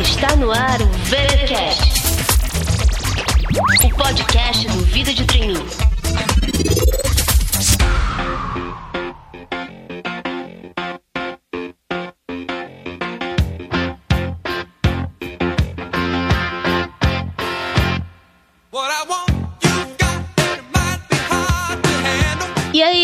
Está no ar o VeraCast, o podcast do Vida de Treininho.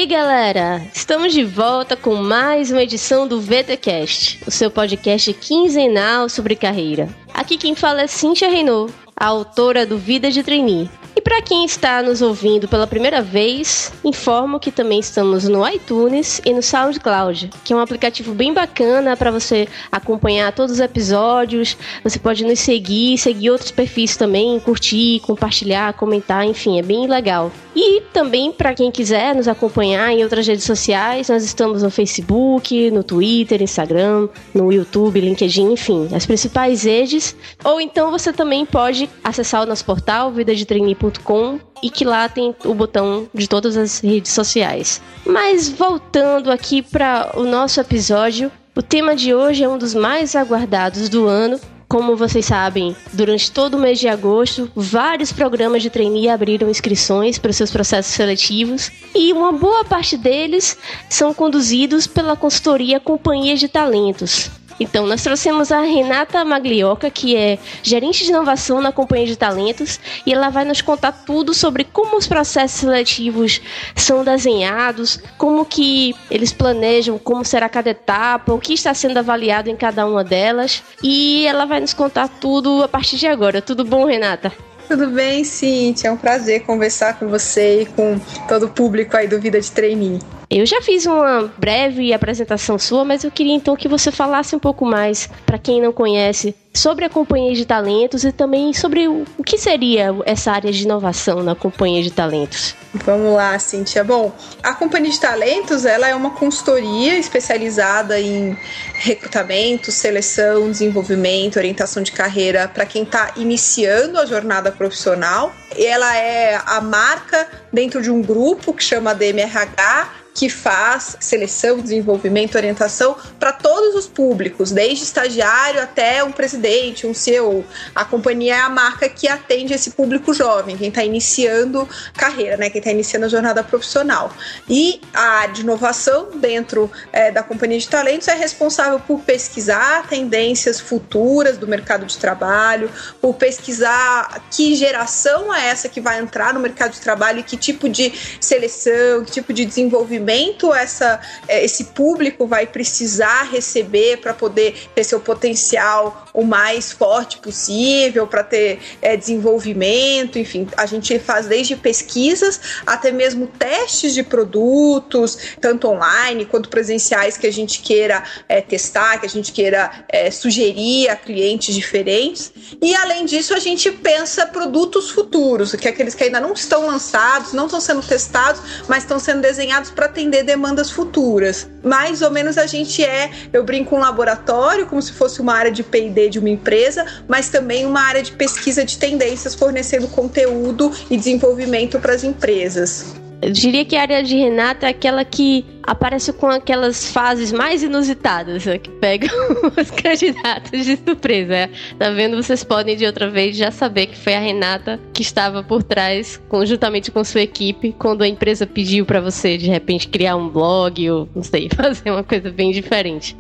Galera? Estamos de volta com mais uma edição do VTcast, o seu podcast quinzenal sobre carreira. Aqui quem fala é Cintia Renault, a autora do Vida de Trainee. E para quem está nos ouvindo pela primeira vez, informo que também estamos no iTunes e no SoundCloud, que é um aplicativo bem bacana para você acompanhar todos os episódios. Você pode nos seguir, seguir outros perfis também, curtir, compartilhar, comentar, enfim, é bem legal. E também para quem quiser nos acompanhar em outras redes sociais, nós estamos no Facebook, no Twitter, Instagram, no YouTube, LinkedIn, enfim, as principais redes. Ou então você também pode acessar o nosso portal vidadetrainee.com e que lá tem o botão de todas as redes sociais. Mas voltando aqui para o nosso episódio, o tema de hoje é um dos mais aguardados do ano como vocês sabem, durante todo o mês de agosto, vários programas de trainee abriram inscrições para os seus processos seletivos e uma boa parte deles são conduzidos pela consultoria Companhia de Talentos. Então, nós trouxemos a Renata Maglioca, que é gerente de inovação na Companhia de Talentos, e ela vai nos contar tudo sobre como os processos seletivos são desenhados, como que eles planejam, como será cada etapa, o que está sendo avaliado em cada uma delas, e ela vai nos contar tudo a partir de agora. Tudo bom, Renata? Tudo bem, Cintia. É um prazer conversar com você e com todo o público aí do Vida de Trainee. Eu já fiz uma breve apresentação sua, mas eu queria então que você falasse um pouco mais para quem não conhece sobre a companhia de talentos e também sobre o que seria essa área de inovação na companhia de talentos. Vamos lá, Cintia. Bom, a companhia de talentos ela é uma consultoria especializada em recrutamento, seleção, desenvolvimento, orientação de carreira para quem está iniciando a jornada profissional. Ela é a marca dentro de um grupo que chama DMRH que faz seleção, desenvolvimento, orientação para todos os públicos, desde estagiário até um presidente, um CEO. A companhia é a marca que atende esse público jovem, quem está iniciando carreira, né, quem está iniciando a jornada profissional. E a área de inovação dentro é, da companhia de talentos é responsável por pesquisar tendências futuras do mercado de trabalho, por pesquisar que geração é essa que vai entrar no mercado de trabalho e que tipo de seleção, que tipo de desenvolvimento essa, é, esse público vai precisar receber para poder ter seu potencial o mais forte possível, para ter é, desenvolvimento, enfim, a gente faz desde pesquisas até mesmo testes de produtos, tanto online quanto presenciais que a gente queira é, testar, que a gente queira é, sugerir a clientes diferentes. E além disso, a gente pensa produtos futuros, que é aqueles que ainda não estão lançados, não estão sendo testados, mas estão sendo desenhados para atender demandas futuras. Mais ou menos a gente é, eu brinco, um laboratório, como se fosse uma área de PD de uma empresa, mas também uma área de pesquisa de tendências, fornecendo conteúdo e desenvolvimento para as empresas. Eu diria que a área de Renata é aquela que aparece com aquelas fases mais inusitadas, né, que pegam os candidatos de surpresa. Tá vendo? Vocês podem de outra vez já saber que foi a Renata que estava por trás, conjuntamente com sua equipe, quando a empresa pediu para você de repente criar um blog ou não sei, fazer uma coisa bem diferente.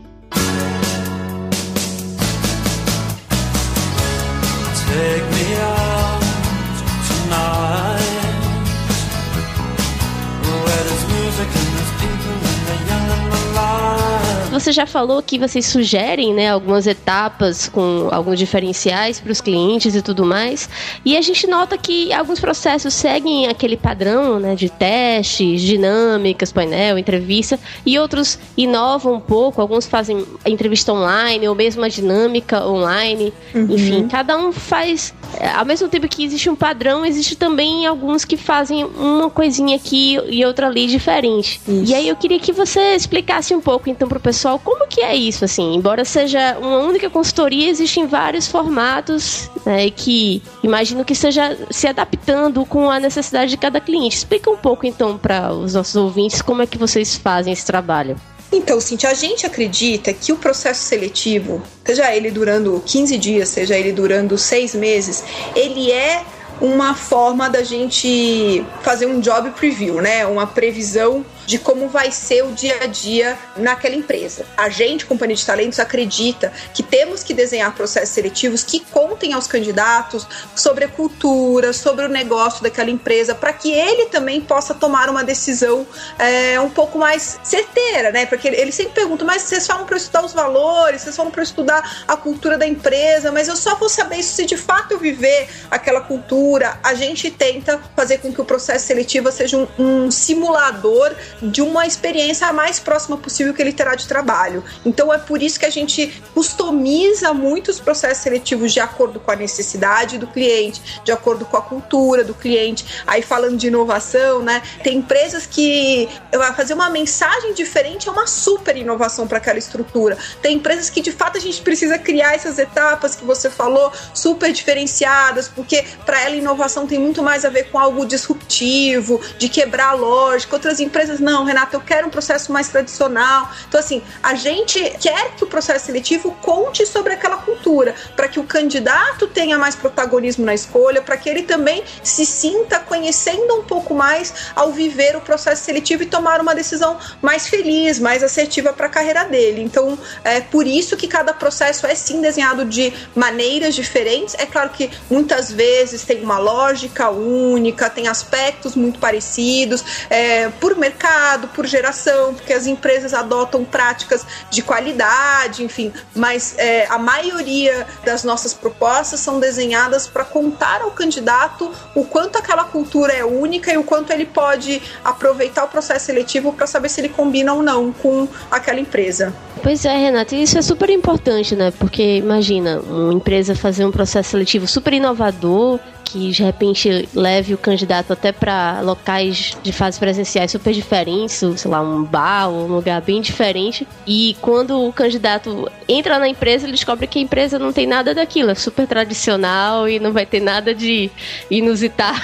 Você já falou que vocês sugerem, né, algumas etapas com alguns diferenciais para os clientes e tudo mais. E a gente nota que alguns processos seguem aquele padrão, né, de testes, dinâmicas, painel, entrevista, e outros inovam um pouco. Alguns fazem a entrevista online ou mesmo a dinâmica online. Uhum. Enfim, cada um faz. Ao mesmo tempo que existe um padrão, existe também alguns que fazem uma coisinha aqui e outra ali diferente. Isso. E aí eu queria que você explicasse um pouco, então, para o pessoal pessoal, como que é isso, assim? Embora seja uma única consultoria, existem vários formatos né, que imagino que esteja se adaptando com a necessidade de cada cliente. Explica um pouco, então, para os nossos ouvintes como é que vocês fazem esse trabalho. Então, Cintia, a gente acredita que o processo seletivo, seja ele durando 15 dias, seja ele durando seis meses, ele é uma forma da gente fazer um job preview, né? Uma previsão de como vai ser o dia a dia naquela empresa. A gente, Companhia de Talentos, acredita que temos que desenhar processos seletivos que contem aos candidatos sobre a cultura, sobre o negócio daquela empresa, para que ele também possa tomar uma decisão é, um pouco mais certeira, né? Porque ele sempre pergunta, mas vocês falam para estudar os valores, vocês falam para estudar a cultura da empresa, mas eu só vou saber isso se de fato eu viver aquela cultura. A gente tenta fazer com que o processo seletivo seja um, um simulador de uma experiência a mais próxima possível que ele terá de trabalho. Então é por isso que a gente customiza muito os processos seletivos de acordo com a necessidade do cliente, de acordo com a cultura do cliente. Aí falando de inovação, né? Tem empresas que fazer uma mensagem diferente é uma super inovação para aquela estrutura. Tem empresas que de fato a gente precisa criar essas etapas que você falou, super diferenciadas, porque para ela inovação tem muito mais a ver com algo disruptivo, de quebrar a lógica. Outras empresas não, Renato, eu quero um processo mais tradicional. Então, assim, a gente quer que o processo seletivo conte sobre aquela cultura, para que o candidato tenha mais protagonismo na escolha, para que ele também se sinta conhecendo um pouco mais ao viver o processo seletivo e tomar uma decisão mais feliz, mais assertiva para a carreira dele. Então, é por isso que cada processo é sim desenhado de maneiras diferentes. É claro que muitas vezes tem uma lógica única, tem aspectos muito parecidos, é, por mercado mercado, por geração, porque as empresas adotam práticas de qualidade, enfim, mas é, a maioria das nossas propostas são desenhadas para contar ao candidato o quanto aquela cultura é única e o quanto ele pode aproveitar o processo seletivo para saber se ele combina ou não com aquela empresa. Pois é, Renata, isso é super importante, né? Porque imagina, uma empresa fazer um processo seletivo super inovador, que de repente leve o candidato até para locais de fases presenciais super diferentes, sei lá, um bar ou um lugar bem diferente. E quando o candidato entra na empresa, ele descobre que a empresa não tem nada daquilo, é super tradicional e não vai ter nada de inusitado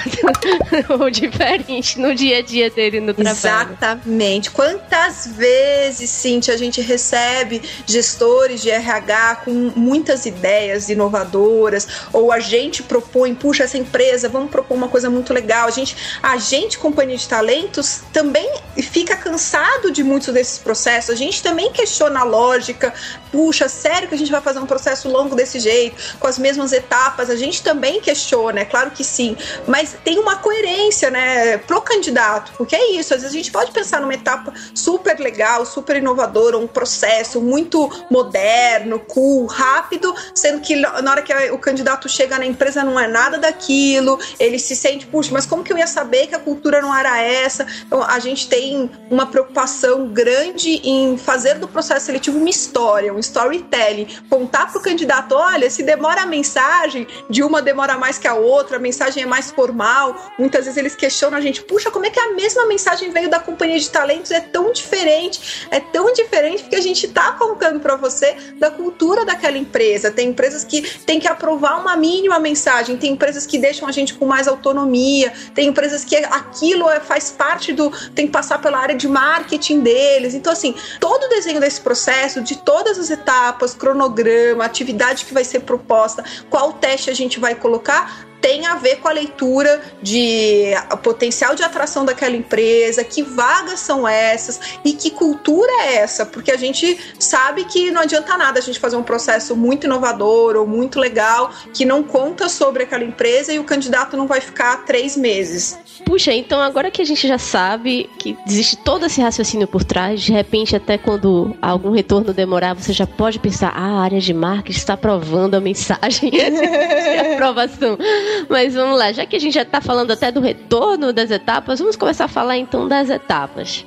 ou diferente no dia a dia dele no trabalho. Exatamente. Quantas vezes, Cintia, a gente recebe gestores de RH com muitas ideias inovadoras, ou a gente propõe, puxa, essa empresa, vamos propor uma coisa muito legal. A gente, a gente, companhia de talentos, também fica cansado de muitos desses processos. A gente também questiona a lógica. Puxa, sério que a gente vai fazer um processo longo desse jeito, com as mesmas etapas? A gente também questiona, é claro que sim. Mas tem uma coerência, né, pro candidato, porque é isso. Às vezes a gente pode pensar numa etapa super legal, super inovadora, um processo muito moderno, cool, rápido, sendo que na hora que o candidato chega na empresa não é nada aquilo, ele se sente, puxa, mas como que eu ia saber que a cultura não era essa? Então, a gente tem uma preocupação grande em fazer do processo seletivo uma história, um storytelling, contar para o candidato, olha, se demora a mensagem, de uma demora mais que a outra, a mensagem é mais formal, muitas vezes eles questionam a gente, puxa, como é que a mesma mensagem veio da companhia de talentos é tão diferente, é tão diferente porque a gente está contando para você da cultura daquela empresa. Tem empresas que têm que aprovar uma mínima mensagem, tem empresas que deixam a gente com mais autonomia, tem empresas que aquilo é, faz parte do. tem que passar pela área de marketing deles. Então, assim, todo o desenho desse processo, de todas as etapas, cronograma, atividade que vai ser proposta, qual teste a gente vai colocar, tem a ver com a leitura de potencial de atração daquela empresa, que vagas são essas e que cultura é essa, porque a gente sabe que não adianta nada a gente fazer um processo muito inovador ou muito legal que não conta sobre aquela empresa e o candidato não vai ficar três meses. Puxa, então agora que a gente já sabe que existe todo esse raciocínio por trás, de repente até quando algum retorno demorar, você já pode pensar, ah, a área de marketing está aprovando a mensagem de aprovação. Mas vamos lá, já que a gente já está falando até do retorno das etapas, vamos começar a falar então das etapas.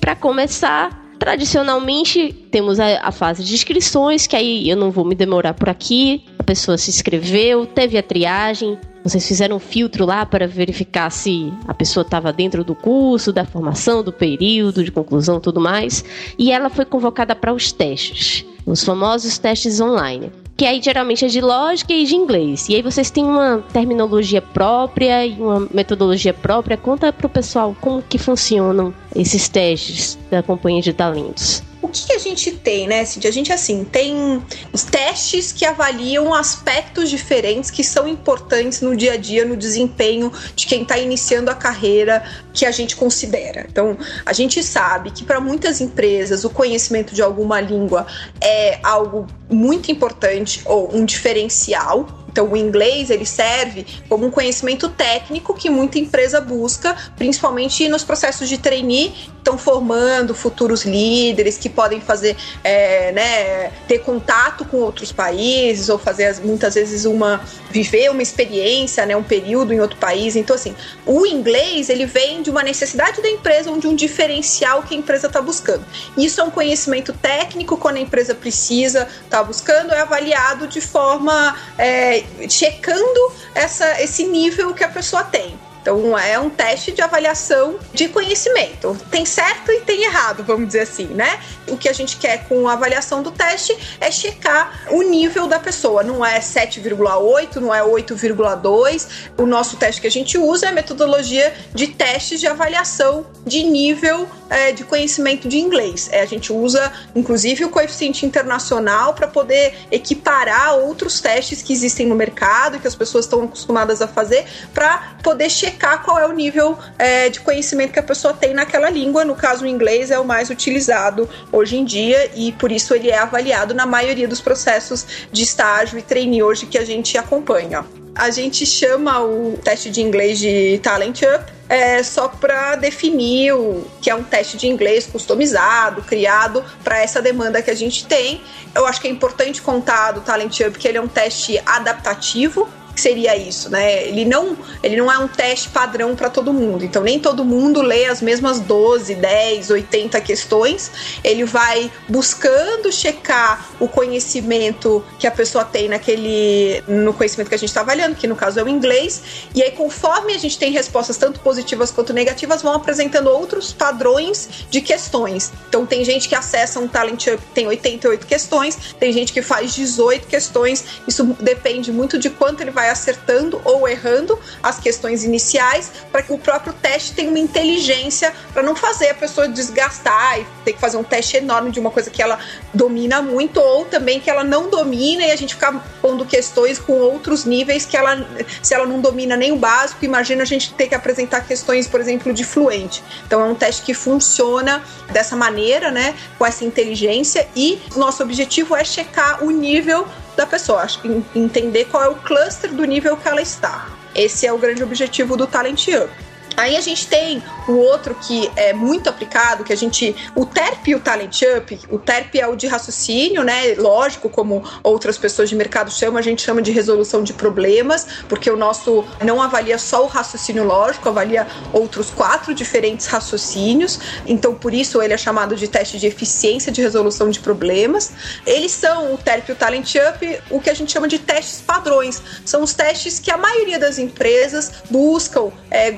Para começar, tradicionalmente temos a, a, fase de inscrições, que aí eu não vou me demorar por aqui. A pessoa se inscreveu, teve a triagem, Vocês fizeram um filtro lá para verificar se a pessoa estava dentro do curso, da formação, do período, de conclusão, tudo mais. E ela foi convocada para os testes, os famosos testes online que aí geralmente é de lógica e de inglês. E aí vocês têm uma terminologia própria e uma metodologia própria. Conta pro pessoal como que funcionam esses testes da companhia de talentos. O que, que a gente tem, né, Cintia? A gente, assim, tem os testes que avaliam aspectos diferentes que são importantes no dia a dia, no desempenho de quem está iniciando a carreira que a gente considera. Então, a gente sabe que para muitas empresas o conhecimento de alguma língua é algo muito importante ou um diferencial então, o inglês ele serve como um conhecimento técnico que muita empresa busca, principalmente nos processos de trainee, estão formando futuros líderes que podem fazer, é, né, ter contato com outros países ou fazer muitas vezes uma viver uma experiência, né, um período em outro país. Então, assim, o inglês ele vem de uma necessidade da empresa ou de um diferencial que a empresa está buscando. Isso é um conhecimento técnico quando a empresa precisa estar tá buscando é avaliado de forma é, checando essa, esse nível que a pessoa tem. Então é um teste de avaliação de conhecimento. Tem certo e tem errado, vamos dizer assim, né? O que a gente quer com a avaliação do teste é checar o nível da pessoa. Não é 7,8, não é 8,2. O nosso teste que a gente usa é a metodologia de testes de avaliação de nível é, de conhecimento de inglês. É, a gente usa, inclusive, o coeficiente internacional para poder equiparar outros testes que existem no mercado que as pessoas estão acostumadas a fazer para poder checar checar qual é o nível é, de conhecimento que a pessoa tem naquela língua. No caso, o inglês é o mais utilizado hoje em dia e por isso ele é avaliado na maioria dos processos de estágio e trainee hoje que a gente acompanha. A gente chama o teste de inglês de Talent Up é, só para definir o que é um teste de inglês customizado, criado para essa demanda que a gente tem. Eu acho que é importante contar do Talent Up que ele é um teste adaptativo, seria isso, né? Ele não, ele não é um teste padrão para todo mundo. Então nem todo mundo lê as mesmas 12, 10, 80 questões. Ele vai buscando checar o conhecimento que a pessoa tem naquele no conhecimento que a gente está avaliando, que no caso é o inglês. E aí conforme a gente tem respostas tanto positivas quanto negativas, vão apresentando outros padrões de questões. Então tem gente que acessa um Talent Up tem 88 questões, tem gente que faz 18 questões. Isso depende muito de quanto ele vai vai acertando ou errando as questões iniciais para que o próprio teste tenha uma inteligência para não fazer a pessoa desgastar e ter que fazer um teste enorme de uma coisa que ela domina muito ou também que ela não domina e a gente ficar pondo questões com outros níveis que ela se ela não domina nem o básico, imagina a gente ter que apresentar questões, por exemplo, de fluente. Então é um teste que funciona dessa maneira, né, com essa inteligência e nosso objetivo é checar o nível da pessoa, entender qual é o cluster do nível que ela está. Esse é o grande objetivo do Talent Up. Aí a gente tem o outro que é muito aplicado, que a gente. O TERP e o Talent Up, o TERP é o de raciocínio, né? Lógico, como outras pessoas de mercado chamam, a gente chama de resolução de problemas, porque o nosso não avalia só o raciocínio lógico, avalia outros quatro diferentes raciocínios. Então, por isso ele é chamado de teste de eficiência de resolução de problemas. Eles são o TERP e o Talent Up, o que a gente chama de testes padrões. São os testes que a maioria das empresas buscam, é,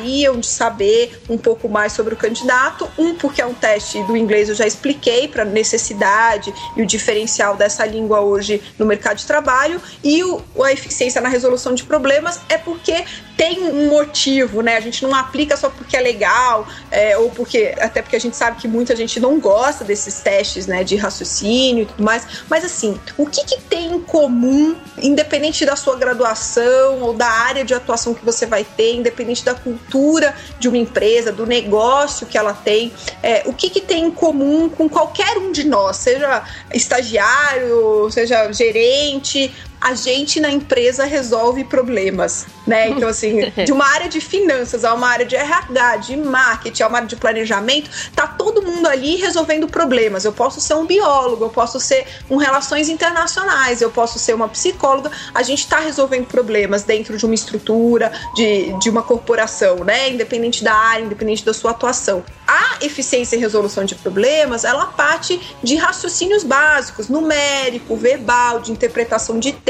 gostariam de saber um pouco mais sobre o candidato. Um, porque é um teste do inglês, eu já expliquei para necessidade e o diferencial dessa língua hoje no mercado de trabalho. E o, a eficiência na resolução de problemas é porque tem um motivo, né? A gente não aplica só porque é legal, é, ou porque. Até porque a gente sabe que muita gente não gosta desses testes, né? De raciocínio e tudo mais. Mas assim, o que, que tem em comum, independente da sua graduação ou da área de atuação que você vai ter, independente da cultura de uma empresa, do negócio que ela tem, é, o que, que tem em comum com qualquer um de nós, seja estagiário, seja gerente, a gente na empresa resolve problemas, né? Então, assim, de uma área de finanças a uma área de RH, de marketing, a uma área de planejamento, tá todo mundo ali resolvendo problemas. Eu posso ser um biólogo, eu posso ser um relações internacionais, eu posso ser uma psicóloga. A gente está resolvendo problemas dentro de uma estrutura, de, de uma corporação, né? Independente da área, independente da sua atuação. A a eficiência em resolução de problemas, ela parte de raciocínios básicos, numérico, verbal, de interpretação de texto,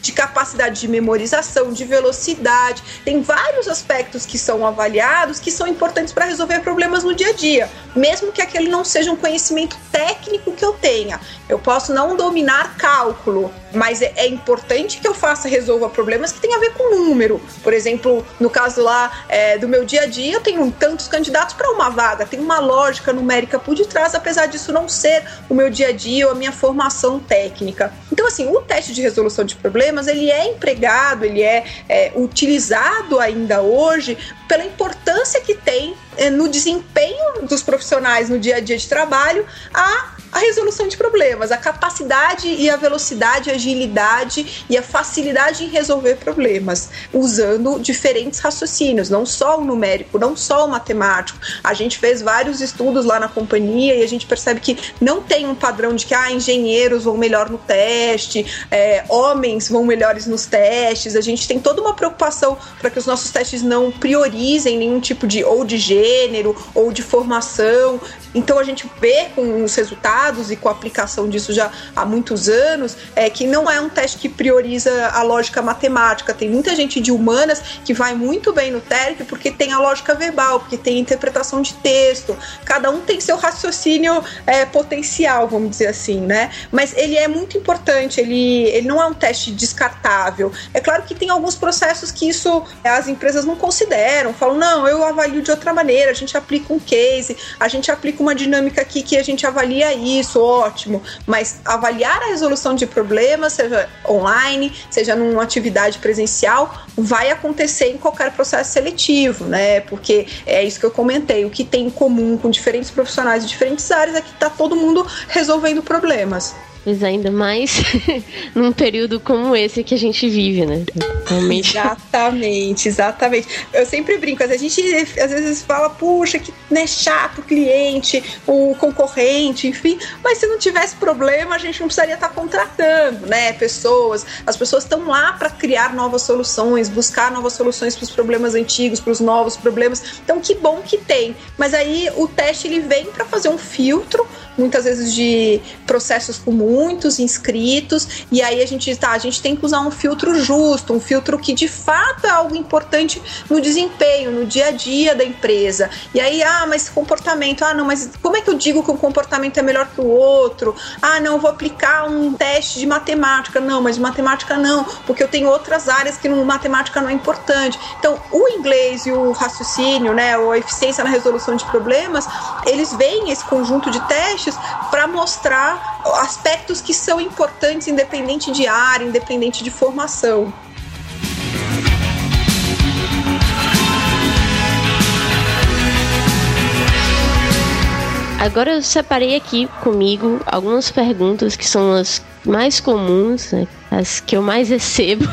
de capacidade de memorização, de velocidade. Tem vários aspectos que são avaliados que são importantes para resolver problemas no dia a dia, mesmo que aquele não seja um conhecimento técnico que eu tenha. Eu posso não dominar cálculo, mas é, é importante que eu faça resolva problemas que têm a ver com número. Por exemplo, no caso lá é, do meu dia a dia, eu tenho tantos candidatos para uma vaga, tem uma lógica numérica por detrás, apesar disso não ser o meu dia a dia ou a minha formação técnica. Então, assim, o teste de resolução de problemas ele é empregado, ele é, é utilizado ainda hoje pela importância que tem é, no desempenho dos profissionais no dia a dia de trabalho a a resolução de problemas, a capacidade e a velocidade, a agilidade e a facilidade em resolver problemas, usando diferentes raciocínios, não só o numérico, não só o matemático. A gente fez vários estudos lá na companhia e a gente percebe que não tem um padrão de que ah, engenheiros vão melhor no teste, é, homens vão melhores nos testes. A gente tem toda uma preocupação para que os nossos testes não priorizem nenhum tipo de ou de gênero ou de formação. Então a gente vê com os resultados e com a aplicação disso já há muitos anos é que não é um teste que prioriza a lógica matemática. Tem muita gente de humanas que vai muito bem no TERC porque tem a lógica verbal, porque tem a interpretação de texto. Cada um tem seu raciocínio é, potencial, vamos dizer assim, né? Mas ele é muito importante, ele, ele não é um teste descartável. É claro que tem alguns processos que isso as empresas não consideram, falam, não, eu avalio de outra maneira, a gente aplica um case, a gente aplica uma dinâmica aqui que a gente avalia isso, ótimo. Mas avaliar a resolução de problemas, seja online, seja numa atividade presencial, vai acontecer em qualquer processo seletivo, né? Porque é isso que eu comentei. O que tem em comum com diferentes profissionais de diferentes áreas é que está todo mundo resolvendo problemas. Mas ainda mais num período como esse que a gente vive, né? Realmente. Exatamente, exatamente. Eu sempre brinco, a gente às vezes fala, puxa, que né, chato o cliente, o concorrente, enfim, mas se não tivesse problema, a gente não precisaria estar contratando, né? Pessoas. As pessoas estão lá para criar novas soluções, buscar novas soluções para os problemas antigos, para os novos problemas. Então, que bom que tem. Mas aí o teste ele vem para fazer um filtro muitas vezes de processos com muitos inscritos, e aí a gente tá, a gente tem que usar um filtro justo, um filtro que de fato é algo importante no desempenho, no dia a dia da empresa. E aí, ah, mas comportamento, ah, não, mas como é que eu digo que um comportamento é melhor que o outro? Ah, não, vou aplicar um teste de matemática. Não, mas de matemática não, porque eu tenho outras áreas que no matemática não é importante. Então, o inglês e o raciocínio, né, ou a eficiência na resolução de problemas, eles veem esse conjunto de testes testes para mostrar aspectos que são importantes, independente de área, independente de formação. Agora eu separei aqui comigo algumas perguntas que são as mais comuns, né, as que eu mais recebo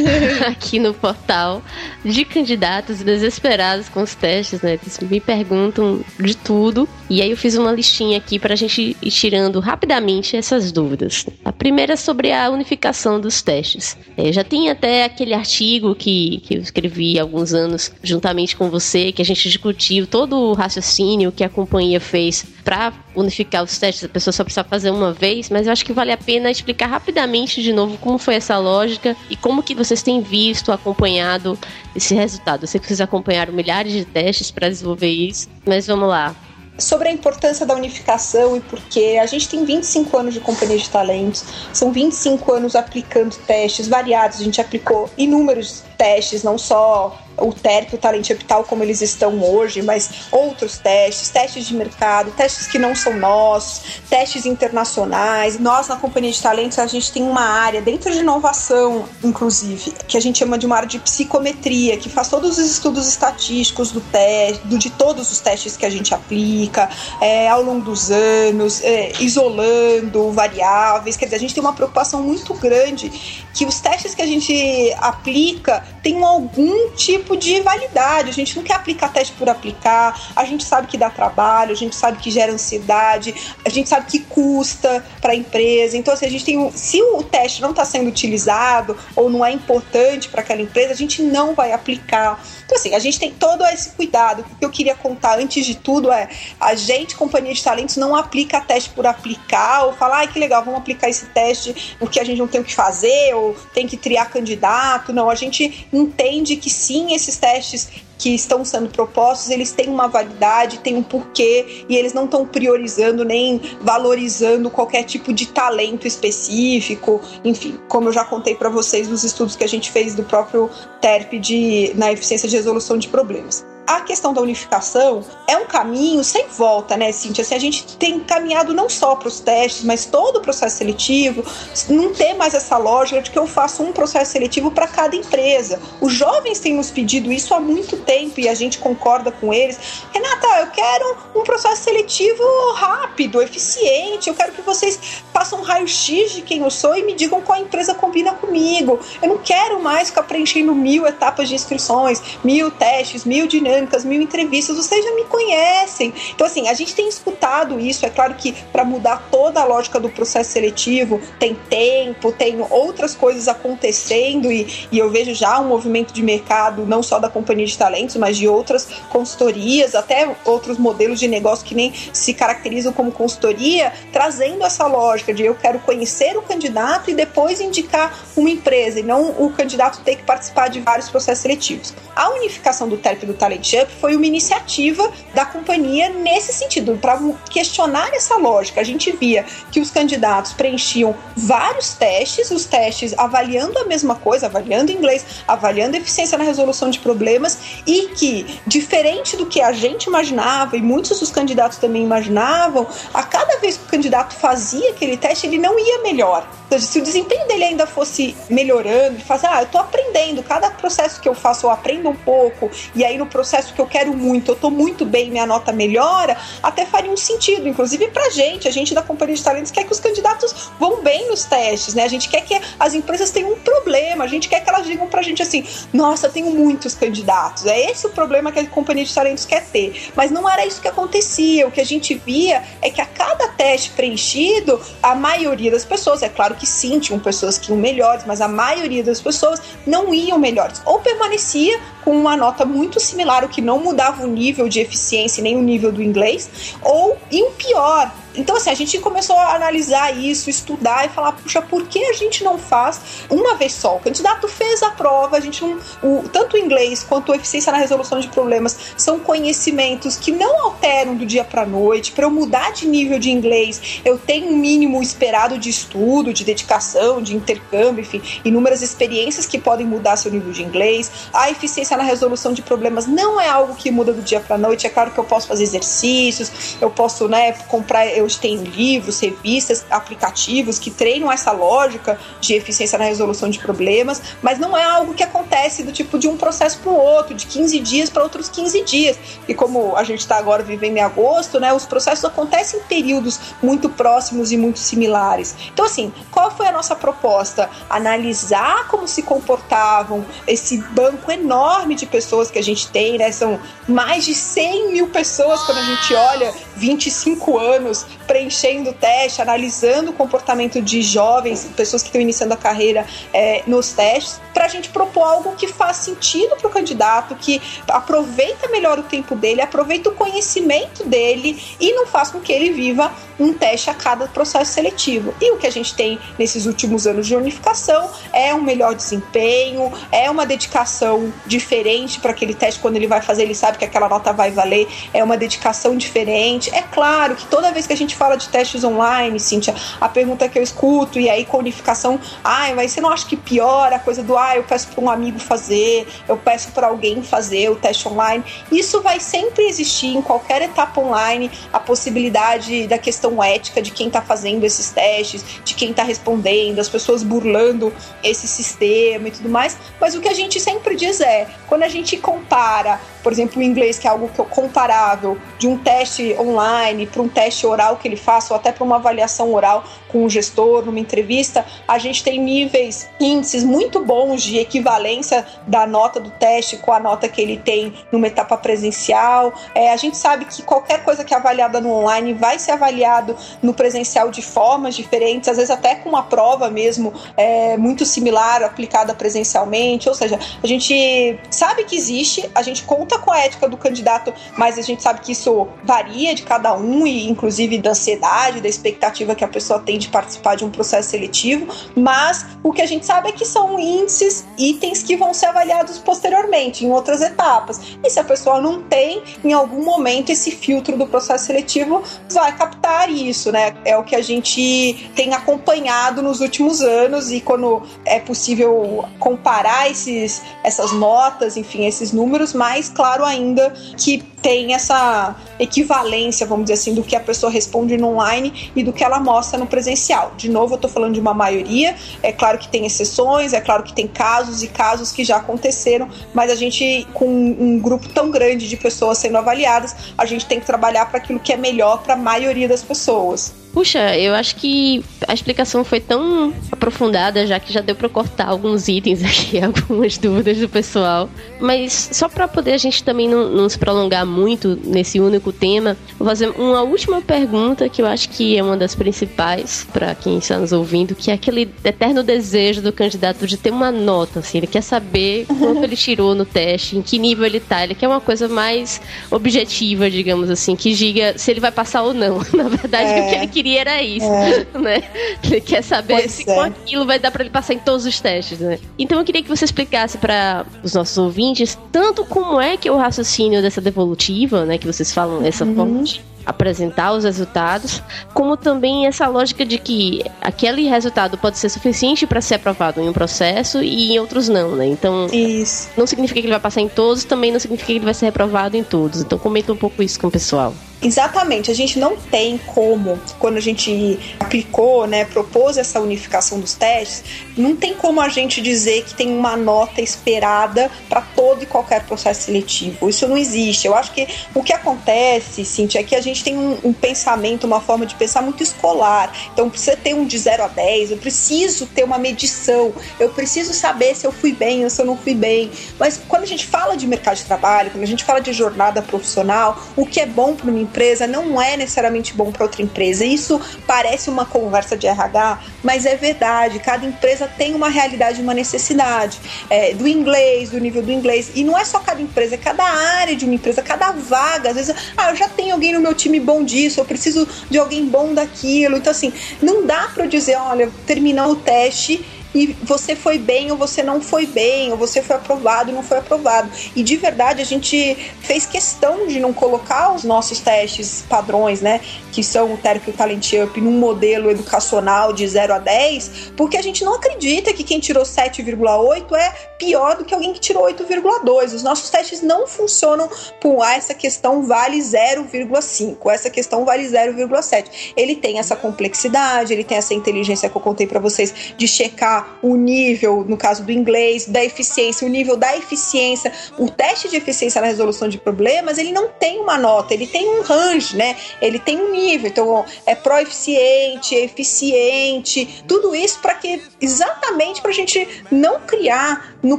aqui no portal, de candidatos desesperados com os testes, né? Eles me perguntam de tudo. E aí eu fiz uma listinha aqui para a gente ir tirando rapidamente essas dúvidas. A primeira é sobre a unificação dos testes. É, já tem até aquele artigo que, que eu escrevi há alguns anos juntamente com você, que a gente discutiu todo o raciocínio que a companhia fez para unificar os testes. A pessoa só precisa fazer uma vez, mas eu acho que vale a pena explicar rapidamente de novo como foi essa lógica e como que vocês têm visto, acompanhado esse resultado. Eu sei que vocês acompanharam milhares de testes para desenvolver isso, mas vamos lá. Sobre a importância da unificação e porque a gente tem 25 anos de companhia de talentos, são 25 anos aplicando testes variados, a gente aplicou inúmeros testes, não só o TERP, o Talent Capital como eles estão hoje, mas outros testes, testes de mercado, testes que não são nossos, testes internacionais. Nós, na Companhia de Talentos, a gente tem uma área dentro de inovação, inclusive, que a gente chama de uma área de psicometria, que faz todos os estudos estatísticos do teste, do, de todos os testes que a gente aplica é, ao longo dos anos, é, isolando variáveis. Quer dizer, a gente tem uma preocupação muito grande que os testes que a gente aplica tenham algum tipo de validade. A gente não quer aplicar teste por aplicar. A gente sabe que dá trabalho, a gente sabe que gera ansiedade, a gente sabe que custa para a empresa. Então, assim, a gente tem um, se o teste não está sendo utilizado ou não é importante para aquela empresa, a gente não vai aplicar. Assim, a gente tem todo esse cuidado. O que eu queria contar antes de tudo é: a gente, companhia de talentos, não aplica teste por aplicar ou falar, ai que legal, vamos aplicar esse teste porque a gente não tem o que fazer ou tem que triar candidato. Não, a gente entende que sim, esses testes que estão sendo propostos, eles têm uma validade, têm um porquê e eles não estão priorizando nem valorizando qualquer tipo de talento específico. Enfim, como eu já contei para vocês nos estudos que a gente fez do próprio TERP de, na eficiência de resolução de problemas a questão da unificação é um caminho sem volta, né, Cintia? Assim, a gente tem caminhado não só para os testes, mas todo o processo seletivo, não ter mais essa lógica de que eu faço um processo seletivo para cada empresa. Os jovens têm nos pedido isso há muito tempo e a gente concorda com eles. Renata, eu quero um processo seletivo rápido, eficiente, eu quero que vocês façam um raio-x de quem eu sou e me digam qual empresa combina comigo. Eu não quero mais ficar preenchendo mil etapas de inscrições, mil testes, mil dinâmicas dinâmicas, mil entrevistas, vocês já me conhecem. Então, assim, a gente tem escutado isso. É claro que para mudar toda a lógica do processo seletivo, tem tempo, tem outras coisas acontecendo e, e eu vejo já um movimento de mercado, não só da companhia de talentos, mas de outras consultorias, até outros modelos de negócio que nem se caracterizam como consultoria, trazendo essa lógica de eu quero conhecer o candidato e depois indicar uma empresa, e não o candidato ter que participar de vários processos seletivos. A unificação do TERP do Talent Foi uma iniciativa da companhia nesse sentido, para questionar essa lógica. A gente via que os candidatos preenchiam vários testes, os testes avaliando a mesma coisa, avaliando inglês, avaliando eficiência na resolução de problemas, e que, diferente do que a gente imaginava, e muitos dos candidatos também imaginavam, a cada vez que o candidato fazia aquele teste, ele não ia melhor. Ou seja, se o desempenho dele ainda fosse melhorando, ele fazia, ah, eu tô aprendendo, cada processo que eu faço eu aprendo um pouco, e aí no processo que eu quero muito, eu tô muito bem, minha nota melhora, até faria um sentido, inclusive pra gente, a gente da companhia de talentos quer que os candidatos vão bem nos testes, né? A gente quer que as empresas tenham um problema, a gente quer que elas digam pra gente assim: "Nossa, tenho muitos candidatos". É esse o problema que a companhia de talentos quer ter. Mas não era isso que acontecia. O que a gente via é que a cada teste preenchido, a maioria das pessoas, é claro que sim, tinham pessoas que iam melhores, mas a maioria das pessoas não iam melhores ou permanecia com uma nota muito similar, o que não mudava o nível de eficiência nem o nível do inglês, ou, e o pior, então, assim, a gente começou a analisar isso, estudar e falar, puxa, por que a gente não faz uma vez só? O candidato fez a prova, a gente não. O, tanto o inglês quanto a eficiência na resolução de problemas são conhecimentos que não alteram do dia para noite. Para eu mudar de nível de inglês, eu tenho um mínimo esperado de estudo, de dedicação, de intercâmbio, enfim, inúmeras experiências que podem mudar seu nível de inglês. A eficiência na resolução de problemas não é algo que muda do dia para noite. É claro que eu posso fazer exercícios, eu posso, né, comprar. Eu hoje tem livros, revistas, aplicativos que treinam essa lógica de eficiência na resolução de problemas, mas não é algo que acontece do tipo de um processo para o outro, de 15 dias para outros 15 dias. E como a gente está agora vivendo em agosto, né, os processos acontecem em períodos muito próximos e muito similares. Então, assim, qual foi a nossa proposta? Analisar como se comportavam esse banco enorme de pessoas que a gente tem, né? São mais de 100 mil pessoas quando a gente olha 25 anos preenchendo o teste, analisando o comportamento de jovens, pessoas que estão iniciando a carreira é, nos testes, para a gente propor algo que faz sentido para o candidato, que aproveita melhor o tempo dele, aproveita o conhecimento dele e não faz com que ele viva um teste a cada processo seletivo. E o que a gente tem nesses últimos anos de unificação é um melhor desempenho, é uma dedicação diferente para aquele teste. Quando ele vai fazer, ele sabe que aquela nota vai valer, é uma dedicação diferente. É claro que toda vez que a gente fala de testes online, Cíntia, a pergunta que eu escuto, e aí com unificação, ai, mas você não acha que piora a coisa do, ah, eu peço para um amigo fazer, eu peço para alguém fazer o teste online. Isso vai sempre existir em qualquer etapa online, a possibilidade da questão ética de quem está fazendo esses testes, de quem está respondendo, as pessoas burlando esse sistema e tudo mais. Mas o que a gente sempre diz é, quando a gente compara, por exemplo, o inglês, que é algo comparável, de um teste online para um teste oral oral que ele faça, ou até para uma avaliação oral com o gestor, numa entrevista, a gente tem níveis, índices muito bons de equivalência da nota do teste com a nota que ele tem numa etapa presencial. É, a gente sabe que qualquer coisa que é avaliada no online vai ser avaliado no presencial de formas diferentes, às vezes até com uma prova mesmo é, muito similar aplicada presencialmente. Ou seja, a gente sabe que existe, a gente conta com a ética do candidato, mas a gente sabe que isso varia de cada um e inclusive da ansiedade, da expectativa que a pessoa tem de participar de um processo seletivo. Mas o que a gente sabe é que são índices, itens que vão ser avaliados posteriormente, em outras etapas. E se a pessoa não tem, em algum momento, esse filtro do processo seletivo vai captar isso, né? É o que a gente tem acompanhado nos últimos anos e quando é possível comparar esses, essas notas, enfim, esses números, mais claro ainda que tem essa equivalência, vamos dizer assim, do que a pessoa responde no online e do que ela mostra no presencial. De novo, eu estou falando de uma maioria, é claro que tem exceções, é claro que tem casos e casos que já aconteceram, mas a gente, com um grupo tão grande de pessoas sendo avaliadas, a gente tem que trabalhar para aquilo que é melhor para a maioria das pessoas. Puxa, eu acho que a explicação foi tão aprofundada já que já deu para cortar alguns itens aqui, algumas dúvidas do pessoal. Mas só para poder a gente também não, não, se prolongar muito nesse único tema, vou fazer uma última pergunta que eu acho que é uma das principais para quem está nos ouvindo, que é aquele eterno desejo do candidato de ter uma nota, assim, ele quer saber quanto ele tirou no teste, em que nível ele tá, ele quer uma coisa mais objetiva, digamos assim, que diga se ele vai passar ou não. Na verdade, é. o que ele queria queria era isso, é. né? Ele quer saber pois se é. com aquilo vai dar para ele passar em todos os testes, né? Então eu queria que você explicasse para os nossos ouvintes tanto como é que é o raciocínio dessa devolutiva, né, que vocês falam, essa uhum. forma de apresentar os resultados, como também essa lógica de que aquele resultado pode ser suficiente para ser aprovado em um processo e em outros não, né? Então, isso. não significa que ele vai passar em todos, também não significa que ele vai ser reprovado em todos. Então, comenta um pouco isso com o pessoal. Exatamente, a gente não tem como, quando a gente aplicou, né, propôs essa unificação dos testes, não tem como a gente dizer que tem uma nota esperada para todo e qualquer processo seletivo. Isso não existe. Eu acho que o que acontece, Cintia, é que a gente tem um, um pensamento, uma forma de pensar muito escolar. Então, precisa ter um de 0 a 10, eu preciso ter uma medição, eu preciso saber se eu fui bem ou se eu não fui bem. Mas quando a gente fala de mercado de trabalho, quando a gente fala de jornada profissional, o que é bom para uma empresa não é necessariamente bom para outra empresa. Isso parece uma conversa de RH, mas é verdade. Cada empresa tem uma realidade, uma necessidade é, do inglês, do nível do inglês. E não é só cada empresa, é cada área de uma empresa, cada vaga. Às vezes, ah, eu já tenho alguém no meu time bom disso, eu preciso de alguém bom daquilo. Então, assim, não dá para dizer, olha, terminou o teste e você foi bem ou você não foi bem, ou você foi aprovado ou não foi aprovado. E de verdade a gente fez questão de não colocar os nossos testes padrões, né, que são o TERP e o Talent Up, num modelo educacional de 0 a 10, porque a gente não acredita que quem tirou 7,8 é pior do que alguém que tirou 8,2. Os nossos testes não funcionam por ah, essa questão vale 0,5, essa questão vale 0,7. Ele tem essa complexidade, ele tem essa inteligência que eu contei para vocês de checar o nível, no caso do inglês, da eficiência, o nível da eficiência. O teste de eficiência na resolução de problemas, ele não tem uma nota, ele tem um range, né? Ele tem um nível. Então, é proeficiente, eficiente, tudo isso para que exatamente para a gente não criar no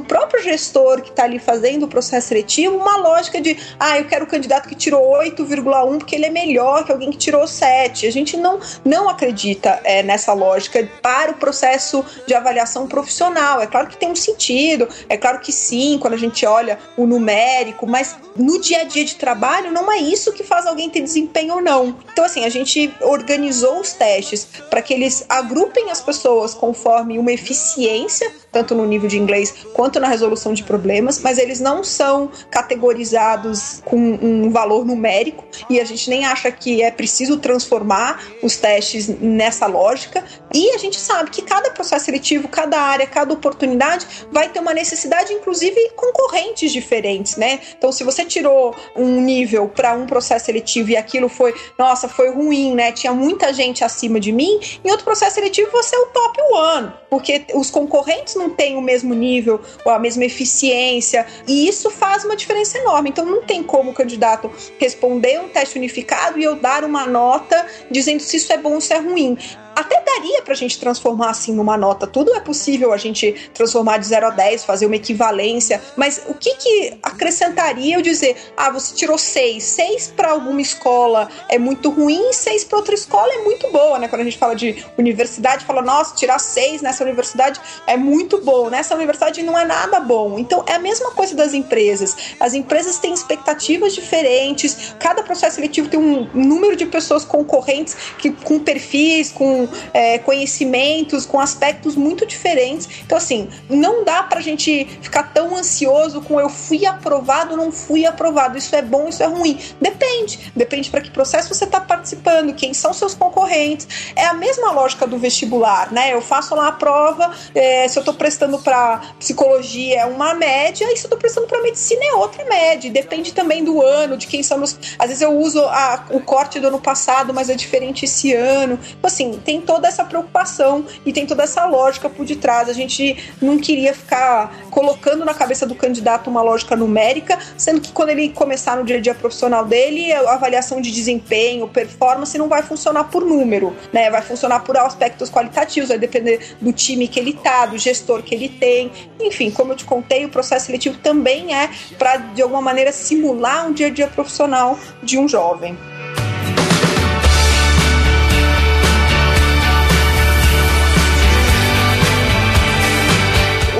próprio gestor que está ali fazendo o processo seletivo uma lógica de, ah, eu quero o candidato que tirou 8,1 porque ele é melhor que alguém que tirou 7. A gente não, não acredita é, nessa lógica para o processo de avaliação avaliação profissional. É claro que tem um sentido, é claro que sim, quando a gente olha o numérico, mas no dia a dia de trabalho não é isso que faz alguém ter desempenho ou não. Então, assim, a gente organizou os testes para que eles agrupem as pessoas conforme uma eficiência, tanto no nível de inglês quanto na resolução de problemas, mas eles não são categorizados com um valor numérico e a gente nem acha que é preciso transformar os testes nessa lógica, E a gente sabe que cada processo seletivo, cada área, cada oportunidade vai ter uma necessidade, inclusive concorrentes diferentes, né? Então, se você tirou um nível para um processo seletivo e aquilo foi, nossa, foi ruim, né? Tinha muita gente acima de mim, em outro processo seletivo você é o top one, porque os concorrentes não têm o mesmo nível ou a mesma eficiência, e isso faz uma diferença enorme. Então, não tem como o candidato responder um teste unificado e eu dar uma nota dizendo se isso é bom ou se é ruim até daria pra gente transformar assim numa nota. Tudo é possível a gente transformar de 0 a 10, fazer uma equivalência, mas o que que acrescentaria eu dizer, ah, você tirou 6, 6 para alguma escola é muito ruim, 6 para outra escola é muito boa, né? Quando a gente fala de universidade, fala, nossa, tirar 6 nessa universidade é muito bom, nessa universidade não é nada bom. Então é a mesma coisa das empresas. As empresas têm expectativas diferentes, cada processo seletivo tem um número de pessoas concorrentes que com perfis, com é, conhecimentos, com aspectos muito diferentes. Então, assim, não dá pra gente ficar tão ansioso com eu fui aprovado não fui aprovado. Isso é bom, isso é ruim. Depende. Depende para que processo você está participando, quem são seus concorrentes. É a mesma lógica do vestibular, né? Eu faço lá a prova, é, se eu estou prestando para psicologia é uma média, e se eu estou prestando para medicina é outra média. Depende também do ano, de quem são meus. Às vezes eu uso a, o corte do ano passado, mas é diferente esse ano. Então, assim, tem toda essa preocupação e tem toda essa lógica por detrás. A gente não queria ficar colocando na cabeça do candidato uma lógica numérica, sendo que quando ele começar no dia a dia profissional dele, a avaliação de desempenho, performance não vai funcionar por número, né? Vai funcionar por aspectos qualitativos, vai depender do time que ele tá, do gestor que ele tem. Enfim, como eu te contei, o processo seletivo também é para de alguma maneira simular um dia a dia profissional de um jovem.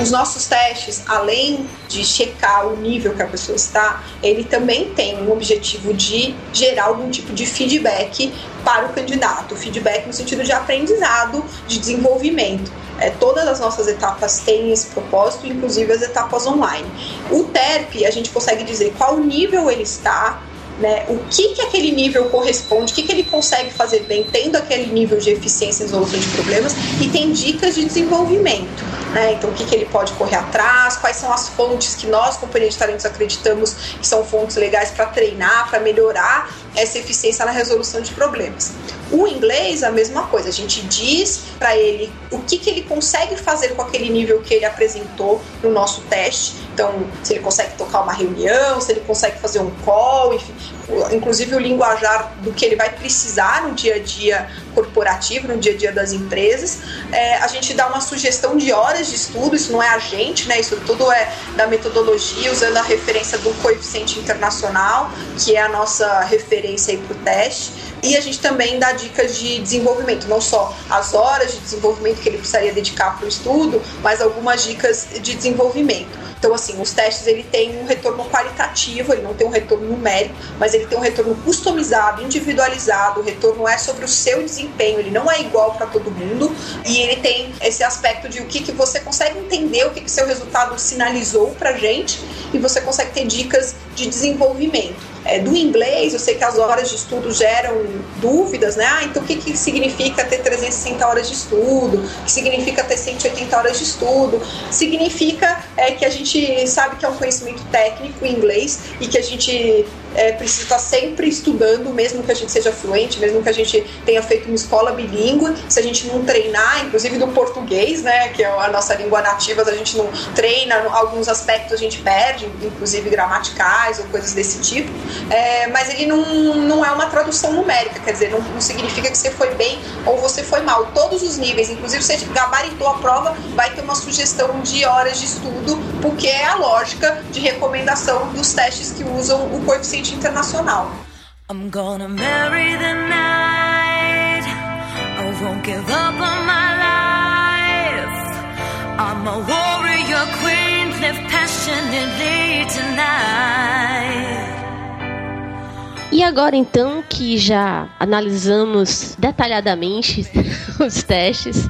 Os nossos testes, além de checar o nível que a pessoa está, ele também tem um objetivo de gerar algum tipo de feedback para o candidato. Feedback no sentido de aprendizado, de desenvolvimento. É, todas as nossas etapas têm esse propósito, inclusive as etapas online. O TERP, a gente consegue dizer qual nível ele está, né, o que, que aquele nível corresponde, o que, que ele consegue fazer bem, tendo aquele nível de eficiência em resolução de problemas, e tem dicas de desenvolvimento. Né? Então, o que, que ele pode correr atrás, quais são as fontes que nós, Companhia de Talentos, acreditamos que são fontes legais para treinar, para melhorar essa eficiência na resolução de problemas. O inglês, a mesma coisa, a gente diz para ele o que, que ele consegue fazer com aquele nível que ele apresentou no nosso teste. Então, se ele consegue tocar uma reunião, se ele consegue fazer um call, enfim, inclusive o linguajar do que ele vai precisar no dia a dia corporativo, no dia a dia das empresas. É, a gente dá uma sugestão de horas de estudo, isso não é a gente, né? Isso tudo é da metodologia, usando a referência do coeficiente internacional, que é a nossa referência para o teste. E a gente também dá dicas de desenvolvimento, não só as horas de desenvolvimento que ele precisaria dedicar para o estudo, mas algumas dicas de desenvolvimento. Então, assim, os testes ele tem um retorno qualitativo, ele não tem um retorno numérico, mas ele tem um retorno customizado, individualizado. O retorno é sobre o seu desempenho, ele não é igual para todo mundo e ele tem esse aspecto de o que, que você consegue entender, o que, que seu resultado sinalizou para gente e você consegue ter dicas de desenvolvimento. É, do inglês, eu sei que as horas de estudo geram dúvidas, né? Ah, então o que, que significa ter 360 horas de estudo? O que significa ter 180 horas de estudo? Significa é, que a gente sabe que é um conhecimento técnico em inglês e que a gente é, precisa estar sempre estudando, mesmo que a gente seja fluente, mesmo que a gente tenha feito uma escola bilíngue, se a gente não treinar, inclusive do português, né, que é a nossa língua nativa, se a gente não treina, alguns aspectos a gente perde, inclusive gramaticais ou coisas desse tipo, é, mas ele não, não é uma tradução numérica, quer dizer, não, não significa que você foi bem ou você foi mal. Todos os níveis, inclusive você gabaritou a prova, vai ter uma sugestão de horas de estudo, porque é a lógica de recomendação dos testes que usam o coeficiente internacional. I'm gonna marry the night. I won't give up on my life. I'm a warrior queen, live passionately tonight. E agora então que já analisamos detalhadamente os testes,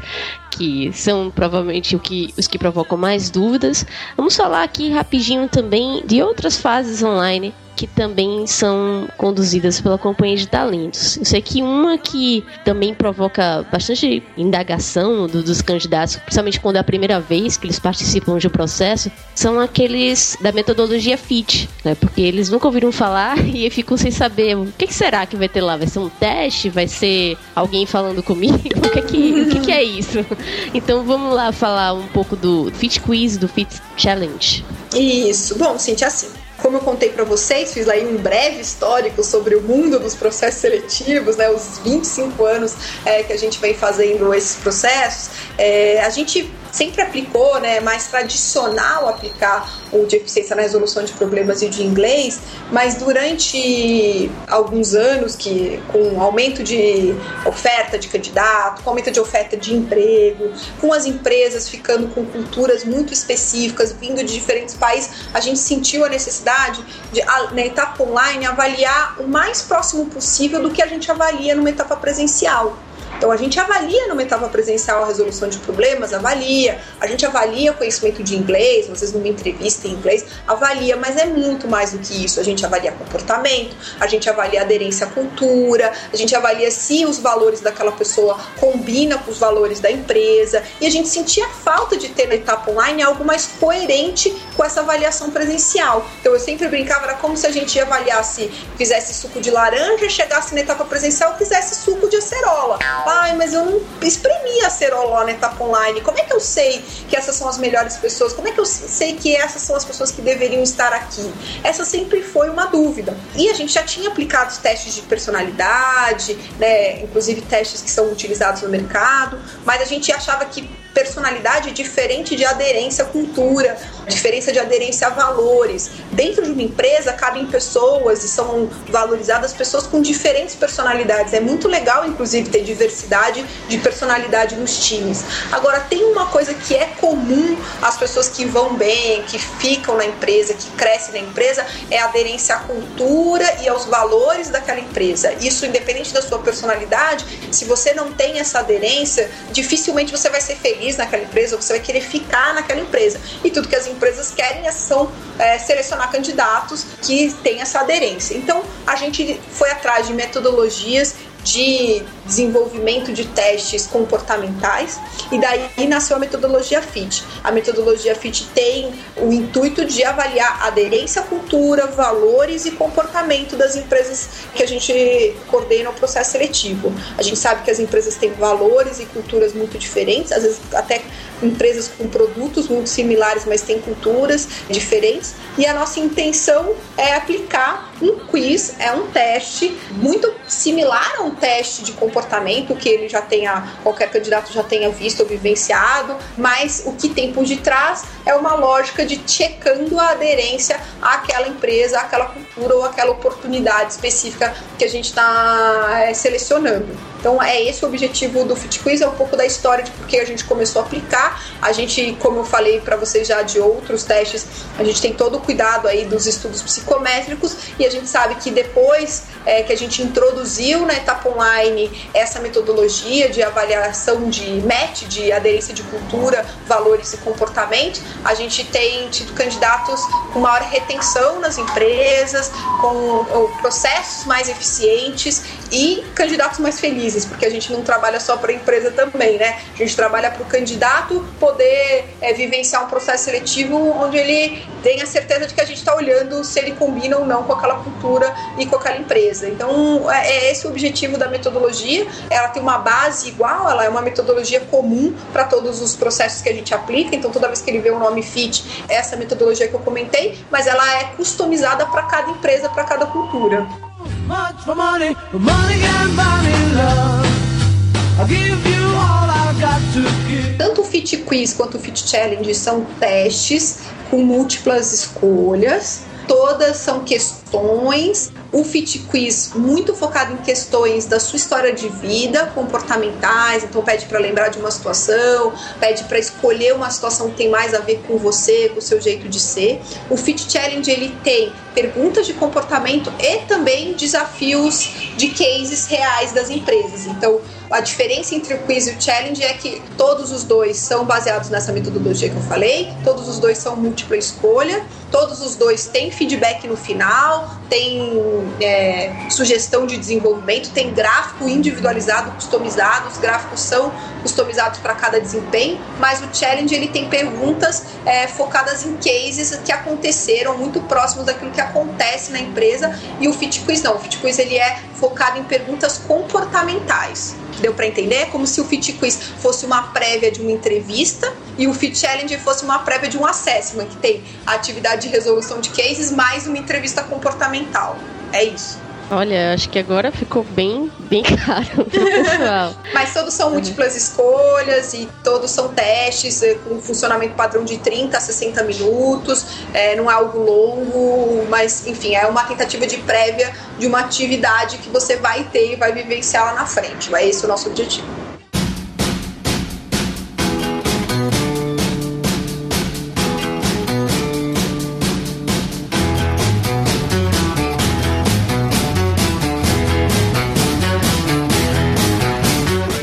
que são provavelmente o que, os que provocam mais dúvidas, vamos falar aqui rapidinho também de outras fases online que também são conduzidas pela companhia de talentos. Eu sei que uma que também provoca bastante indagação do, dos candidatos, principalmente quando é a primeira vez que eles participam de um processo, são aqueles da metodologia FIT, né? Porque eles nunca ouviram falar e ficam sem saber o que, que será que vai ter lá. Vai ser um teste? Vai ser alguém falando comigo? O que, que, o que, que é isso? Então vamos lá falar um pouco do Fit Quiz, do Fit Challenge. Isso. Bom, Cintia, assim, como eu contei para vocês, fiz aí um breve histórico sobre o mundo dos processos seletivos, né, os 25 anos é, que a gente vem fazendo esses processos. É, a gente sempre aplicou, né, mais tradicional aplicar o de eficiência na resolução de problemas e de inglês, mas durante alguns anos que com aumento de oferta de candidato, com aumento de oferta de emprego, com as empresas ficando com culturas muito específicas, vindo de diferentes países, a gente sentiu a necessidade de na etapa online avaliar o mais próximo possível do que a gente avalia numa etapa presencial. Então a gente avalia numa etapa presencial a resolução de problemas, avalia, a gente avalia conhecimento de inglês, vezes numa entrevista em inglês, avalia, mas é muito mais do que isso. A gente avalia comportamento, a gente avalia aderência à cultura, a gente avalia se os valores daquela pessoa combinam com os valores da empresa, e a gente sentia falta de ter na etapa online algo mais coerente com essa avaliação presencial. Então eu sempre brincava, era como se a gente avaliasse, fizesse suco de laranja, chegasse na etapa presencial fizesse suco de acerola Ai, mas eu não espremi a cerola na etapa online. Como é que eu sei que essas são as melhores pessoas? Como é que eu sei que essas são as pessoas que deveriam estar aqui? Essa sempre foi uma dúvida. E a gente já tinha aplicado testes de personalidade, né? Inclusive testes que são utilizados no mercado, mas a gente achava que personalidade diferente de aderência à cultura, diferença de aderência a valores. Dentro de uma empresa cabem pessoas e são valorizadas pessoas com diferentes personalidades. É muito legal, inclusive, ter diversidade de personalidade nos times. Agora, tem uma coisa que é comum às pessoas que vão bem, que ficam na empresa, que crescem na empresa, é a aderência à cultura e aos valores daquela empresa. Isso, independente da sua personalidade, se você não tem essa aderência, dificilmente você vai ser feliz feliz naquela empresa, você vai querer ficar naquela empresa. E tudo que as empresas querem é, são é, selecionar candidatos que têm essa aderência. Então, a gente foi atrás de metodologias de desenvolvimento de testes comportamentais e daí nasceu a metodologia FIT. A metodologia FIT tem o intuito de avaliar aderência à cultura, valores e comportamento das empresas que a gente coordena o processo seletivo. A gente sabe que as empresas têm valores e culturas muito diferentes, às vezes até empresas com produtos muito similares, mas têm culturas diferentes. E a nossa intenção é aplicar um quiz, é um teste muito similar a um teste de comportamento que ele já tenha, qualquer candidato já tenha visto ou vivenciado, mas o que tem por detrás é uma lógica de checando a aderência àquela empresa, àquela cultura ou àquela oportunidade específica que a gente está é, selecionando. Então é esse o objetivo do Fit Quiz, é um pouco da história de porque a gente começou a aplicar. A gente, como eu falei para vocês já de outros testes, a gente tem todo o cuidado aí dos estudos psicométricos e a gente sabe que depois é, que a gente introduziu na etapa online essa metodologia de avaliação de MET, de aderência de cultura, valores e comportamento, a gente tem tido candidatos com maior retenção nas empresas, com processos mais eficientes e candidatos mais felizes, porque a gente não trabalha só para a empresa também, né? A gente trabalha para o candidato poder é, vivenciar um processo seletivo onde ele tenha certeza de que a gente está olhando se ele combina ou não com aquela cultura e com aquela empresa. Então, é, é esse o objetivo da metodologia. Ela tem uma base igual, ela é uma metodologia comum para todos os processos que a gente aplica. Então, toda vez que ele vê o nome FIT, é essa metodologia que eu comentei, mas ela é customizada para cada empresa, para cada cultura. Much for money, money can buy me love. Tanto o Fit Quiz quanto o Fit Challenge são testes com múltiplas escolhas. Todas são questões o Fit Quiz muito focado em questões da sua história de vida, comportamentais, então pede para lembrar de uma situação, pede para escolher uma situação que tem mais a ver com você, com o seu jeito de ser. O Fit Challenge ele tem perguntas de comportamento e também desafios de cases reais das empresas. Então, a diferença entre o quiz e o challenge é que todos os dois são baseados nessa metodologia que eu falei, todos os dois são múltipla escolha, todos os dois têm feedback no final, tem é, sugestão de desenvolvimento, tem gráfico individualizado, customizado, os gráficos são customizados para cada desempenho, mas o challenge ele tem perguntas é, focadas em cases que aconteceram muito próximos daquilo que acontece na empresa e o fit quiz não, o fit quiz ele é focado em perguntas comportamentais. Deu para entender? É como se o Fit Quiz fosse uma prévia de uma entrevista e o Fit Challenge fosse uma prévia de um assessment, que tem a atividade de resolução de cases mais uma entrevista comportamental. É isso. Olha, acho que agora ficou bem, bem claro pro pessoal. Mas todos são múltiplas escolhas e todos são testes eh, com funcionamento padrão de 30 a 60 minutos. É, não é algo longo, mas enfim, é uma tentativa de prévia de uma atividade que você vai ter e vai vivenciar lá na frente. É esse o nosso objetivo.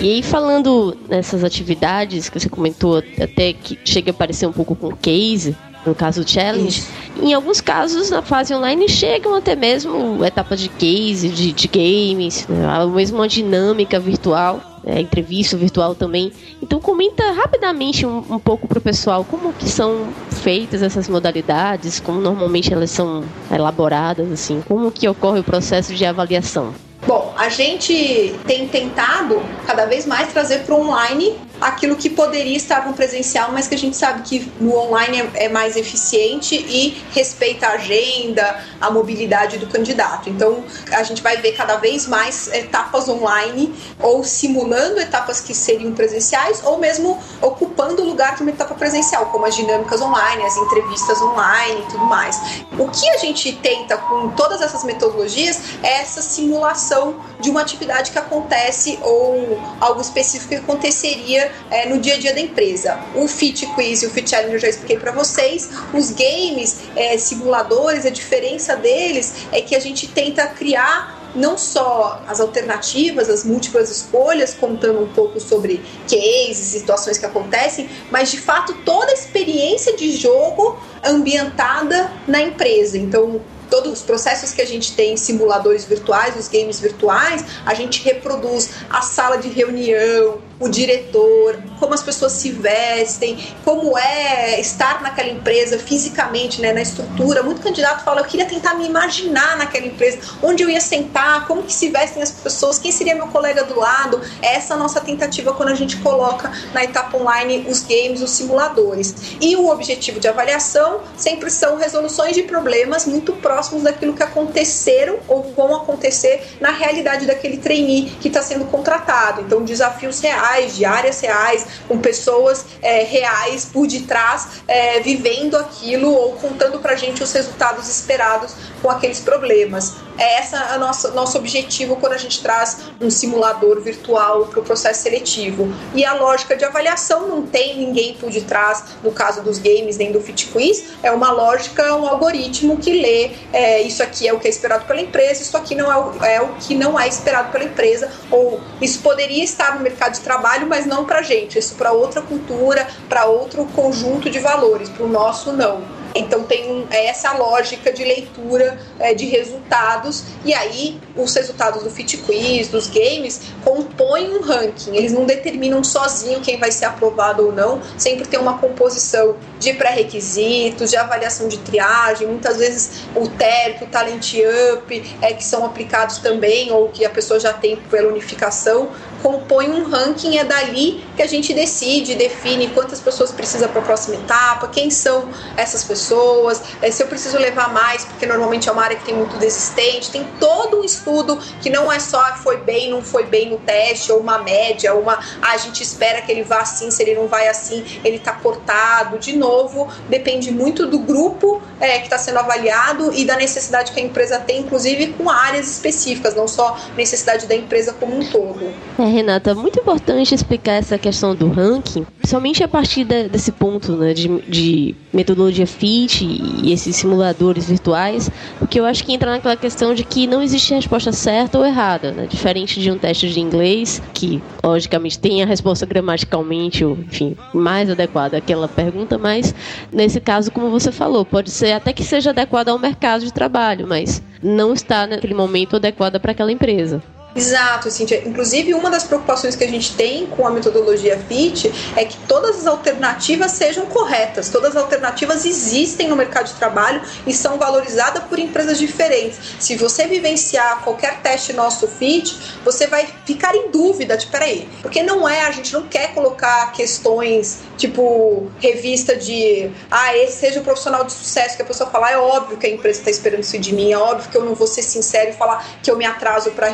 E aí, falando nessas atividades que você comentou, até que chega a parecer um pouco com case, no caso do challenge, Isso. em alguns casos na fase online chegam até mesmo etapas de case, de, de games, né, mesmo uma dinâmica virtual. É, entrevista virtual também. Então comenta rapidamente um, um pouco para o pessoal como que são feitas essas modalidades, como normalmente elas são elaboradas, assim, como que ocorre o processo de avaliação. Bom, a gente tem tentado cada vez mais trazer para o online aquilo que poderia estar no presencial, mas que a gente sabe que no online é, é, mais eficiente e respeita a agenda, a mobilidade do candidato. Então, a gente vai ver cada vez mais etapas online ou simulando etapas que seriam presenciais ou mesmo ocupando o lugar de uma etapa presencial, como as dinâmicas online, as entrevistas online e tudo mais. O que a gente tenta com todas essas metodologias é essa simulação de uma atividade que acontece ou algo específico que aconteceria é, no dia a dia da empresa. O Fit Quiz e o Fit Challenge eu já expliquei para vocês. Os games, é, simuladores, a diferença deles é que a gente tenta criar não só as alternativas, as múltiplas escolhas, contando um pouco sobre cases, situações que acontecem, mas de fato toda a experiência de jogo ambientada na empresa. Então, todos os processos que a gente tem em simuladores virtuais, os games virtuais, a gente reproduz a sala de reunião, o diretor, como as pessoas se vestem, como é estar naquela empresa fisicamente, né, na estrutura. Muito candidato fala, eu queria tentar me imaginar naquela empresa, onde eu ia sentar, como que se vestem as pessoas, quem seria meu colega do lado. Essa é a nossa tentativa quando a gente coloca na etapa online os games, os simuladores. E o objetivo de avaliação sempre são resoluções de problemas muito próximos daquilo que aconteceram ou vão acontecer na realidade daquele trainee que está sendo contratado. Então, desafios reais reais, de áreas reais, com pessoas é, reais por detrás é, vivendo aquilo ou contando pra gente os resultados esperados com aqueles problemas. É esse o nosso, nosso objetivo quando a gente traz um simulador virtual para o processo seletivo. E a lógica de avaliação não tem ninguém por detrás, no caso dos games nem do Fit Quiz, é uma lógica, um algoritmo que lê é, isso aqui é o que é esperado pela empresa, isso aqui não é o, é o que não é esperado pela empresa, ou isso poderia estar no mercado de trabalho, mas não para gente, isso para outra cultura, para outro conjunto de valores, para o nosso não. Então tem é essa lógica de leitura é, de resultados e aí os resultados do Fit Quiz, dos games, compõem um ranking. Eles não determinam sozinho quem vai ser aprovado ou não. Sempre tem uma composição de pré-requisitos, de avaliação de triagem. Muitas vezes o TERP, o Talent Up, é, que são aplicados também ou que a pessoa já tem pela unificação, compõe um ranking. É dali que a gente decide, define quantas pessoas precisa para a próxima etapa, quem são essas pessoas pessoas, é, se eu preciso levar mais, porque normalmente é uma área que tem muito desistente, tem todo um estudo que não é só foi bem, não foi bem no teste, ou uma média, uma ah, a gente espera que ele vá assim, se ele não vai assim, ele está cortado. De novo, depende muito do grupo é, que está sendo avaliado e da necessidade que a empresa tem, inclusive com áreas específicas, não só necessidade da empresa como um todo. É, Renata, muito importante explicar essa questão do ranking, somente a partir de, desse ponto né, de, de, metodologia E esses simuladores virtuais, porque eu acho que entra naquela questão de que não existe resposta certa ou errada, né? diferente de um teste de inglês, que logicamente tem a resposta gramaticalmente, ou enfim, mais adequada àquela pergunta, mas nesse caso, como você falou, pode ser até que seja adequada ao mercado de trabalho, mas não está naquele momento adequada para aquela empresa. Exato, Cíntia. Inclusive, uma das preocupações que a gente tem com a metodologia FIT é que todas as alternativas sejam corretas. Todas as alternativas existem no mercado de trabalho e são valorizadas por empresas diferentes. Se você vivenciar qualquer teste nosso FIT, você vai ficar em dúvida de, peraí, porque não é, a gente não quer colocar questões tipo revista de, ah, esse seja o profissional de sucesso, que a pessoa fala, é óbvio que a empresa está esperando isso de mim, é óbvio que eu não vou ser sincero e falar que eu me atraso para a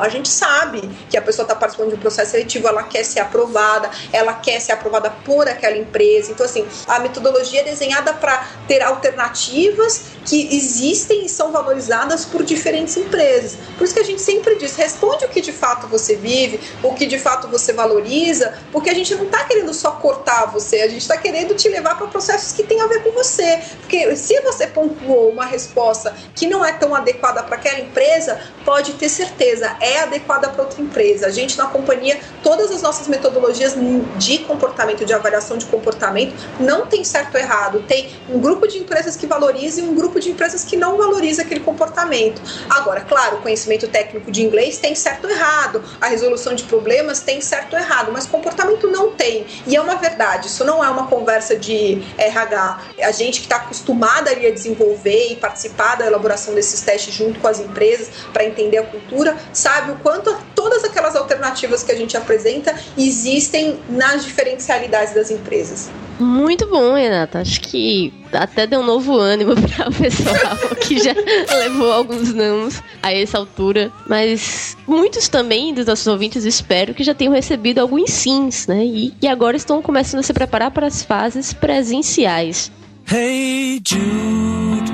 a gente sabe que a pessoa está participando de um processo seletivo, ela quer ser aprovada, ela quer ser aprovada por aquela empresa. Então, assim, a metodologia é desenhada para ter alternativas que existem e são valorizadas por diferentes empresas. Por isso que a gente sempre diz: responde o que de fato você vive, o que de fato você valoriza, porque a gente não está querendo só cortar você, a gente está querendo te levar para processos que têm a ver com você. Porque se você pontuou uma resposta que não é tão adequada para aquela empresa, pode ter certeza, é adequada para outra empresa. A gente na companhia, todas as nossas metodologias de comportamento, de avaliação de comportamento, não tem certo ou errado. Tem um grupo de empresas que valoriza e um grupo de empresas que não valoriza aquele comportamento. Agora, claro, o conhecimento técnico de inglês tem certo ou errado, a resolução de problemas tem certo ou errado, mas comportamento não tem. E é uma verdade, isso não é uma conversa de RH. A gente que está acostumada ali a desenvolver e participar da elaboração desses testes junto com as empresas para entender a cultura, sabe o quanto todas aquelas alternativas que a gente apresenta existem nas diferentes realidades das empresas. Muito bom, Renata. Acho que até deu um novo ânimo para o pessoal que já levou alguns nãos a essa altura. Mas muitos também dos nossos ouvintes espero que já tenham recebido alguns sims, né? E, e agora estão começando a se preparar para as fases presenciais. Hey Jude,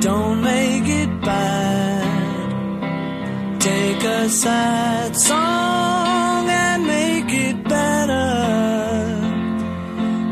don't make it bad. Take a sad song and make it better.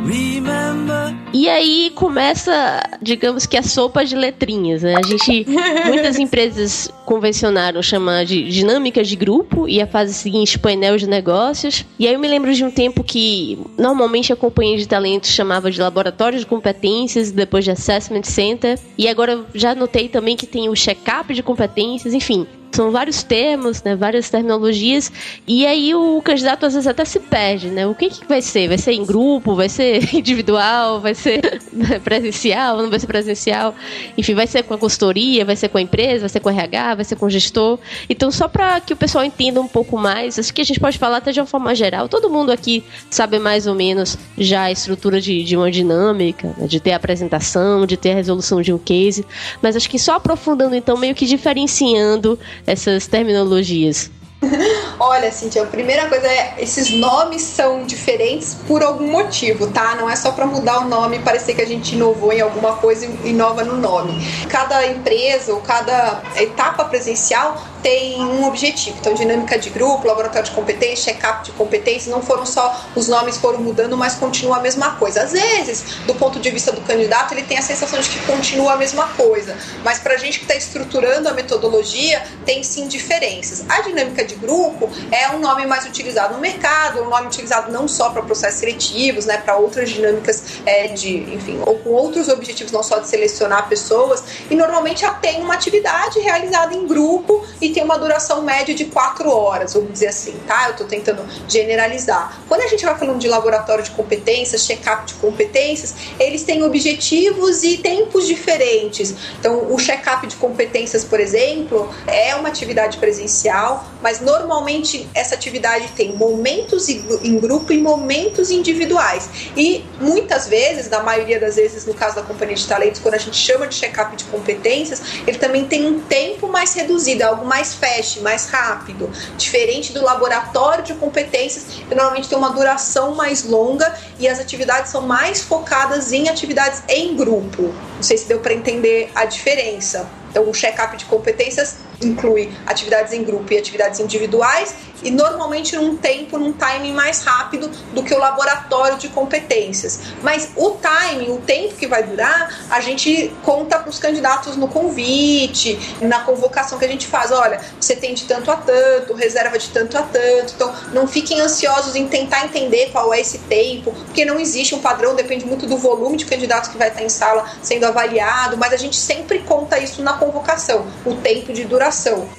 Remember. E aí começa, digamos que a sopa de letrinhas, né? A gente, muitas empresas convencionaram chamar de dinâmicas de grupo e a fase seguinte painel de negócios. E aí eu me lembro de um tempo que normalmente a companhia de talentos chamava de laboratório de competências, depois de assessment center. E agora já notei também que tem o check-up de competências, enfim são vários termos, né, várias terminologias, e aí o candidato às vezes até se perde, né? O que, que vai ser? Vai ser em grupo? Vai ser individual? Vai ser presencial? Não vai ser presencial? Enfim, vai ser com a consultoria? Vai ser com a empresa? Vai ser com o RH? Vai ser com o gestor? Então, só para que o pessoal entenda um pouco mais, acho que a gente pode falar até de uma forma geral. Todo mundo aqui sabe mais ou menos já a estrutura de, de uma dinâmica, né? de ter a apresentação, de ter a resolução de um case, mas acho que só aprofundando, então, meio que diferenciando essas terminologias? Olha, Cintia, a primeira coisa é esses nomes são diferentes por algum motivo, tá? Não é só para mudar o nome e parecer que a gente inovou em alguma coisa e inova no nome. Cada empresa ou cada etapa presencial tem um objetivo. Então, dinâmica de grupo, laboratório de competência, check-up de competência, não foram só os nomes foram mudando, mas continua a mesma coisa. Às vezes, do ponto de vista do candidato, ele tem a sensação de que continua a mesma coisa, mas para a gente que está estruturando a metodologia, tem sim diferenças. A dinâmica de grupo é um nome mais utilizado no mercado, um nome utilizado não só para processos seletivos, né, para outras dinâmicas é, de, enfim, ou com outros objetivos, não só de selecionar pessoas, e normalmente já tem uma atividade realizada em grupo e tem uma duração média de quatro horas, vamos dizer assim, tá? Eu estou tentando generalizar. Quando a gente vai falando de laboratório de competências, check-up de competências, eles têm objetivos e tempos diferentes. Então, o check-up de competências, por exemplo, é uma atividade presencial, mas normalmente essa atividade tem momentos em grupo e momentos individuais. E muitas vezes, na maioria das vezes, no caso da companhia de talentos, quando a gente chama de check-up de competências, ele também tem um tempo mais reduzido, algo mais mais fast, mais rápido. Diferente do laboratório de competências, que normalmente tem uma duração mais longa e as atividades são mais focadas em atividades em grupo. Não sei se deu para entender a diferença. Então, o check-up de competências inclui atividades em grupo e atividades individuais e normalmente num tempo, num timing mais rápido do que o laboratório de competências. Mas o timing, o tempo que vai durar, a gente conta para os candidatos no convite, na convocação que a gente faz. Olha, você tem de tanto a tanto, reserva de tanto a tanto. Então, não fiquem ansiosos em tentar entender qual é esse tempo, porque não existe um padrão, depende muito do volume de candidatos que vai estar em sala sendo avaliado, mas a gente sempre conta isso na convocação, o tempo de duração.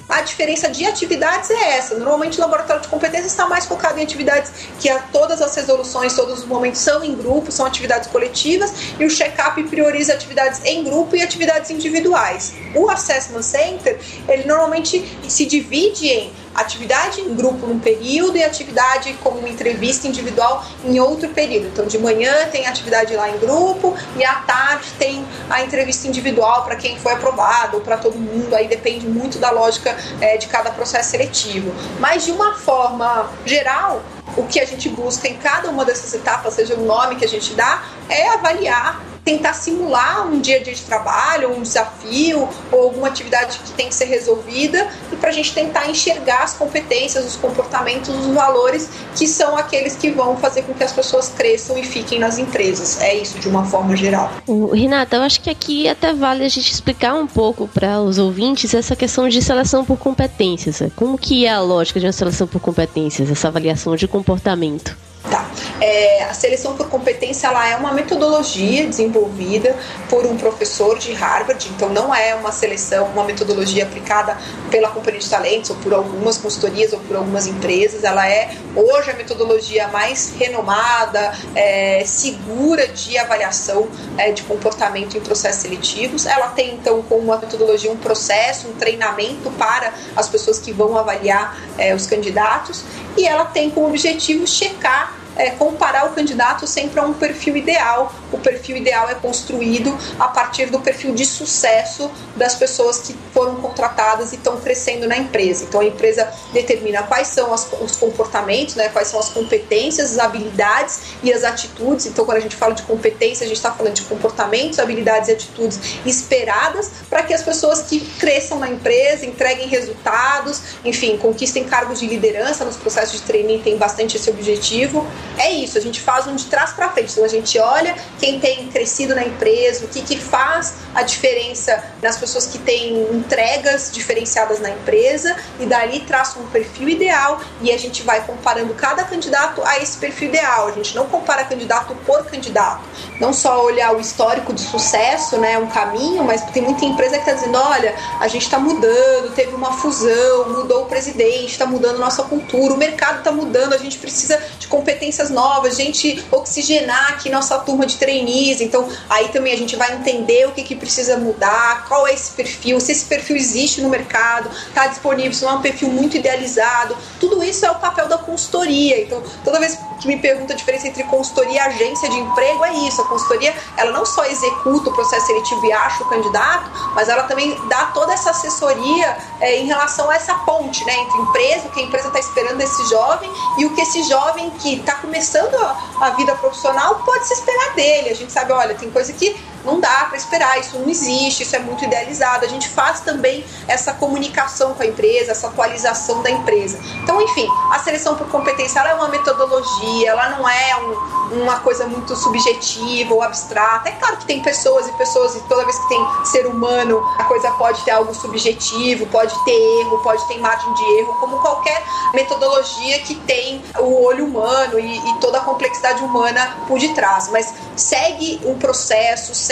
A diferença de atividades é essa. Normalmente, o laboratório de competências está mais focado em atividades que a, todas as resoluções, todos os momentos são em grupo, são atividades coletivas, e o check-up prioriza atividades em grupo e atividades individuais. O Assessment Center, ele normalmente se divide em atividade em grupo num período e atividade como uma entrevista individual em outro período. Então, de manhã tem atividade lá em grupo e à tarde tem a entrevista individual para quem foi aprovado ou para todo mundo. Aí depende muito da lógica é, de cada processo seletivo. Mas, de uma forma geral, o que a gente busca em cada uma dessas etapas, seja o nome que a gente dá, é avaliar tentar simular um dia a dia de trabalho, um desafio ou alguma atividade que tem que ser resolvida e para a gente tentar enxergar as competências, os comportamentos, os valores que são aqueles que vão fazer com que as pessoas cresçam e fiquem nas empresas. É isso de uma forma geral. Renata, eu acho que aqui até vale a gente explicar um pouco para os ouvintes essa questão de seleção por competências. Como que é a lógica de uma seleção por competências, essa avaliação de comportamento? Tá. É, a seleção por competência ela é uma metodologia desenvolvida por um professor de Harvard, então não é uma seleção, uma metodologia aplicada pela companhia de talentos ou por algumas consultorias ou por algumas empresas. Ela é hoje a metodologia mais renomada, é, segura de avaliação é, de comportamento em processos seletivos. Ela tem então como uma metodologia um processo, um treinamento para as pessoas que vão avaliar é, os candidatos e ela tem como objetivo checar é, comparar o candidato sempre a um perfil ideal. O perfil ideal é construído a partir do perfil de sucesso das pessoas que foram contratadas e estão crescendo na empresa. Então a empresa determina quais são as, os comportamentos, né, quais são as competências, as habilidades e as atitudes. Então quando a gente fala de competência, a gente está falando de comportamentos, habilidades e atitudes esperadas para que as pessoas que cresçam na empresa, entreguem resultados, enfim, conquistem cargos de liderança nos processos de training, tem bastante esse objetivo é isso, a gente faz um de trás para frente. Então a gente olha quem tem crescido na empresa, o que, que faz a diferença nas pessoas que têm entregas diferenciadas na empresa e dali traça um perfil ideal e a gente vai comparando cada candidato a esse perfil ideal. A gente não compara candidato por candidato. Não só olhar o histórico de sucesso, né, um caminho, mas tem muita empresa que está dizendo, olha, a gente está mudando, teve uma fusão, mudou o presidente, está mudando nossa cultura, o mercado está mudando, a gente precisa de competência competências novas, gente oxigenar aqui nossa turma de trainees. Então, aí também a gente vai entender o que, que precisa mudar, qual é esse perfil, se esse perfil existe no mercado, está disponível, se não é um perfil muito idealizado. Tudo isso é o papel da consultoria. Então, toda vez que me pergunta a diferença entre consultoria e agência de emprego, é isso. A consultoria, ela não só executa o processo seletivo e acha o candidato, mas ela também dá toda essa assessoria é, em relação a essa ponte, né, entre empresa, o que a empresa está esperando desse jovem e o que esse jovem que está começando a, a vida profissional pode se esperar dele. A gente sabe, olha, tem coisa que não dá para esperar, isso não existe, isso é muito idealizado. A gente faz também essa comunicação com a empresa, essa atualização da empresa. Então, enfim, a seleção por competência é uma metodologia, ela não é um, uma coisa muito subjetiva ou abstrata. É claro que tem pessoas e pessoas, e toda vez que tem ser humano, a coisa pode ter algo subjetivo, pode ter erro, pode ter margem de erro, como qualquer metodologia que tem o olho humano e, e toda a complexidade humana por detrás. Mas segue um processo, segue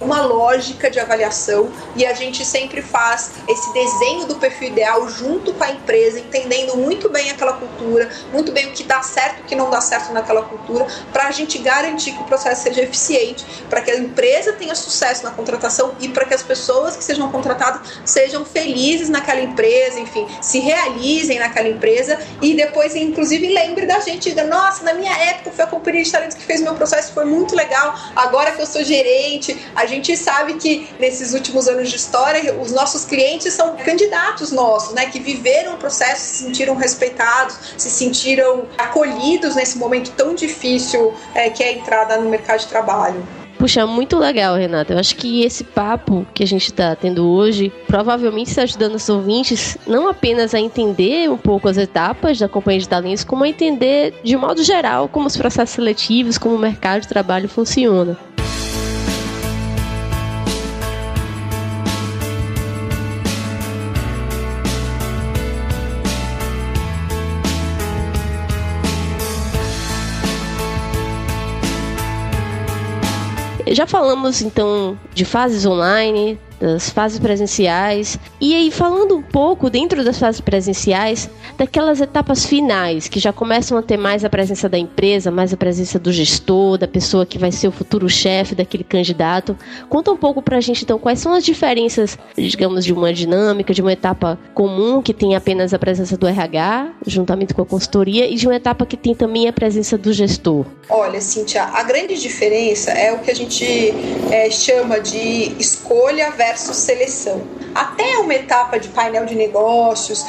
uma lógica de avaliação e a gente sempre faz esse desenho do perfil ideal junto com a empresa, entendendo muito bem aquela cultura, muito bem o que dá certo e o que não dá certo naquela cultura, para a gente garantir que o processo seja eficiente, para que a empresa tenha sucesso na contratação e para que as pessoas que sejam contratadas sejam felizes naquela empresa, enfim, se realizem naquela empresa e depois, inclusive, lembre da gente, nossa, na minha época foi a companhia de talentos que fez meu processo, foi muito legal, agora que eu sou gerente cliente. A gente sabe que nesses últimos anos de história, os nossos clientes são candidatos nossos, né? Que viveram o processo, se sentiram respeitados, se sentiram acolhidos nesse momento tão difícil é, que é a entrada no mercado de trabalho. Puxa, muito legal, Renata. Eu acho que esse papo que a gente está tendo hoje provavelmente está ajudando os ouvintes não apenas a entender um pouco as etapas da companhia de talentos, como a entender de modo geral como os processos seletivos, como o mercado de trabalho funciona. Já falamos então de fases online, das fases presenciais. E aí, falando um pouco dentro das fases presenciais, daquelas etapas finais, que já começam a ter mais a presença da empresa, mais a presença do gestor, da pessoa que vai ser o futuro chefe daquele candidato. Conta um pouco pra gente, então, quais são as diferenças, digamos, de uma dinâmica, de uma etapa comum, que tem apenas a presença do RH, juntamente com a consultoria, e de uma etapa que tem também a presença do gestor. Olha, Cintia, a grande diferença é o que a gente é, chama de escolha versus versus seleção. Até uma etapa de painel de negócios,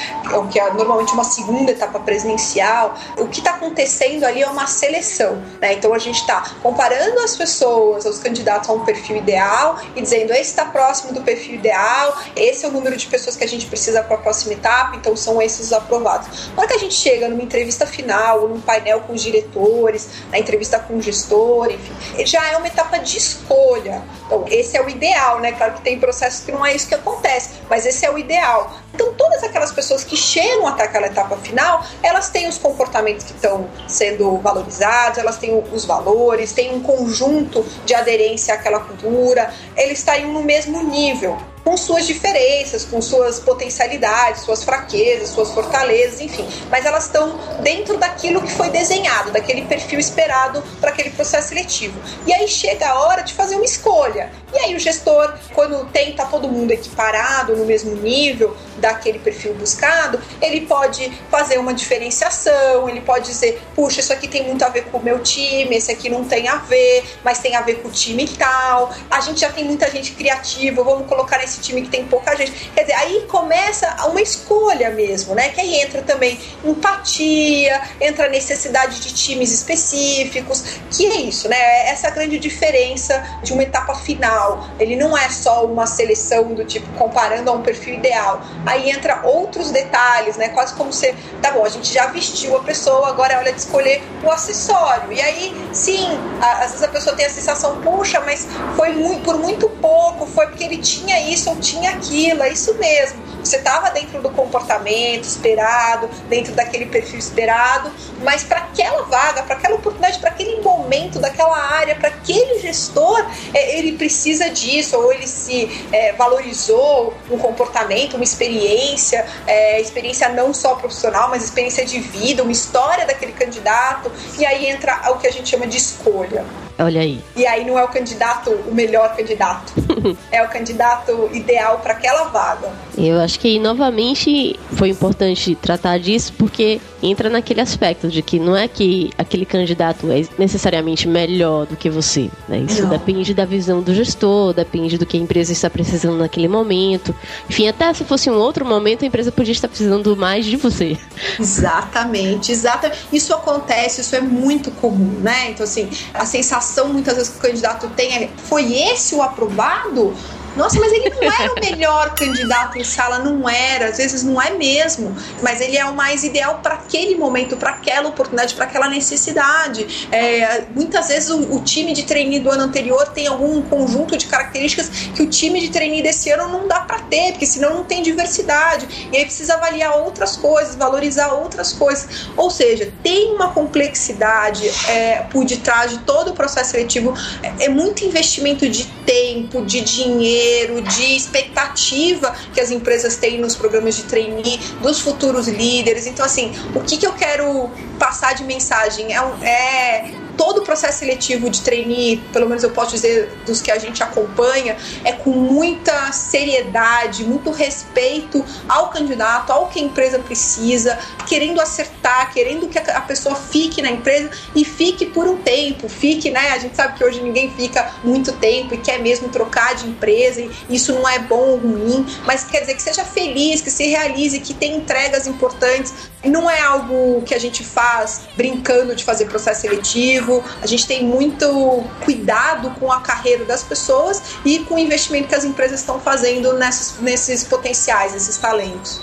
que é normalmente uma segunda etapa presencial, o que está acontecendo ali é uma seleção. Né? Então a gente está comparando as pessoas, os candidatos a um perfil ideal e dizendo esse está próximo do perfil ideal, esse é o número de pessoas que a gente precisa para a próxima etapa, então são esses os aprovados. Que a gente chega numa entrevista final, num painel com os diretores, na entrevista com o gestor, enfim, já é uma etapa de escolha. Então, esse é o ideal, né? Claro que tem processos que não é isso que acontece, mas esse é o ideal. Então, todas aquelas pessoas que chegam até aquela etapa final, elas têm os comportamentos que estão sendo valorizados, elas têm os valores, têm um conjunto de aderência àquela cultura, eles estão no mesmo nível com suas diferenças, com suas potencialidades, suas fraquezas, suas fortalezas, enfim. Mas elas estão dentro daquilo que foi desenhado, daquele perfil esperado para aquele processo seletivo. E aí chega a hora de fazer uma escolha. E aí o gestor, quando tenta todo mundo equiparado no mesmo nível daquele perfil buscado, ele pode fazer uma diferenciação, ele pode dizer, puxa, isso aqui tem muito a ver com o meu time, esse aqui não tem a ver, mas tem a ver com o time tal. A gente já tem muita gente criativa, vamos colocar nesse time que tem pouca gente. Quer dizer, aí começa uma escolha mesmo, né? Que aí entra também empatia, entra a necessidade de times específicos, que é isso, né? Essa grande diferença de uma etapa final. Ele não é só uma seleção do tipo comparando a um perfil ideal. Aí entra outros detalhes, né? Quase como se, tá bom, a gente já vestiu a pessoa, agora é hora de escolher o acessório. E aí, sim, às vezes a pessoa tem a sensação, puxa, mas foi muito, por muito pouco, foi porque ele tinha isso ou tinha aquilo, é isso mesmo. Você estava dentro do comportamento esperado, dentro daquele perfil esperado, mas para aquela vaga, para aquela oportunidade, para aquele momento daquela área, para aquele gestor, é, ele precisa disso, ou ele se é, valorizou um comportamento, uma experiência, é, experiência não só profissional, mas experiência de vida, uma história daquele candidato, e aí entra o que a gente chama de escolha. Olha aí. E aí não é o candidato o melhor candidato, é o candidato ideal para aquela vaga. Eu acho que novamente foi importante tratar disso porque entra naquele aspecto de que não é que aquele candidato é necessariamente melhor do que você. Né? Isso não. depende da visão do gestor, depende do que a empresa está precisando naquele momento. Enfim, até se fosse um outro momento, a empresa podia estar precisando mais de você. Exatamente, exatamente. Isso acontece, isso é muito comum, né? Então, assim, a sensação muitas vezes que o candidato tem é: foi esse o aprovado? Nossa, mas ele não era o melhor candidato em sala, não era, às vezes não é mesmo, mas ele é o mais ideal para aquele momento, para aquela oportunidade, para aquela necessidade. É, muitas vezes o, o, time de trainee do ano anterior tem algum conjunto de características que o time de trainee desse ano não dá para ter, porque senão não tem diversidade. E aí precisa avaliar outras coisas, valorizar outras coisas. Ou seja, tem uma complexidade é, por detrás de todo o processo seletivo, é, é muito investimento de tempo, de dinheiro dinheiro, de expectativa que as empresas têm nos programas de trainee, dos futuros líderes. Então, assim, o que, que eu quero passar de mensagem é, é todo o processo seletivo de trainee, pelo menos eu posso dizer dos que a gente acompanha, é com muita seriedade, muito respeito ao candidato, ao que a empresa precisa, querendo acertar, querendo que a pessoa fique na empresa e fique por um tempo, fique, né? A gente sabe que hoje ninguém fica muito tempo e quer mesmo trocar de empresa, e isso não é bom ou ruim, mas quer dizer que seja feliz, que se realize, que tenha entregas importantes Não é algo que a gente faz brincando de fazer processo seletivo. A gente tem muito cuidado com a carreira das pessoas e com o investimento que as empresas estão fazendo nesses, nesses potenciais, nesses talentos.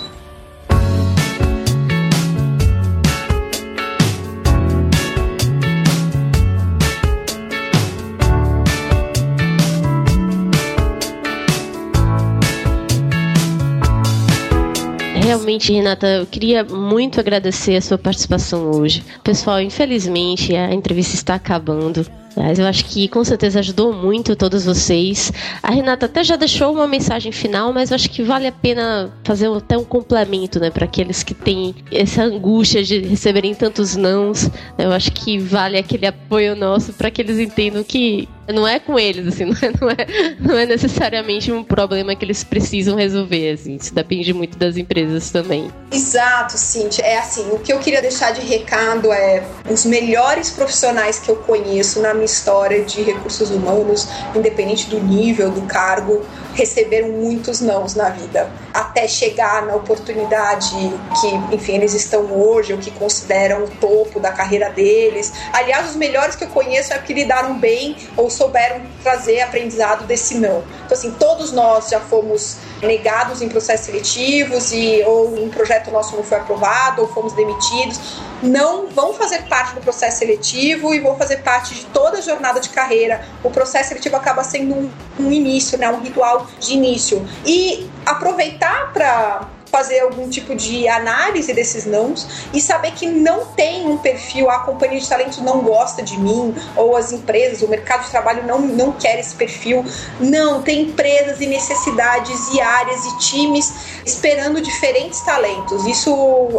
Realmente, Renata, eu queria muito agradecer a sua participação hoje. Pessoal, infelizmente a entrevista está acabando. Mas eu acho que com certeza ajudou muito todos vocês. A Renata até já deixou uma mensagem final, mas eu acho que vale a pena fazer até um complemento, né, para aqueles que têm essa angústia de receberem tantos nãos. Eu acho que vale aquele apoio nosso para que eles entendam que não é com eles, assim, não é, não é, não é necessariamente um problema que eles precisam resolver, assim, isso depende muito das empresas também. Exato, Cintia. É assim, o que eu queria deixar de recado é os melhores profissionais que eu conheço na minha história de recursos humanos, independente do nível, do cargo, receberam muitos nãos na vida, até chegar na oportunidade que, enfim, eles estão hoje, ou que consideram o topo da carreira deles. Aliás, os melhores que eu conheço é que lidaram bem ou souberam trazer aprendizado desse não. Então, assim, todos nós já fomos negados em processos seletivos e ou um projeto nosso não foi aprovado ou fomos demitidos, não vão fazer parte do processo seletivo e vão fazer parte de toda a jornada de carreira. O processo seletivo acaba sendo um, um início, né, um ritual de início. E aproveitar para fazer algum tipo de análise desses nãos e saber que não tem um perfil, a companhia de talentos não gosta de mim, ou as empresas, o mercado de trabalho não, não quer esse perfil. Não, tem empresas e necessidades e áreas e times esperando diferentes talentos. Isso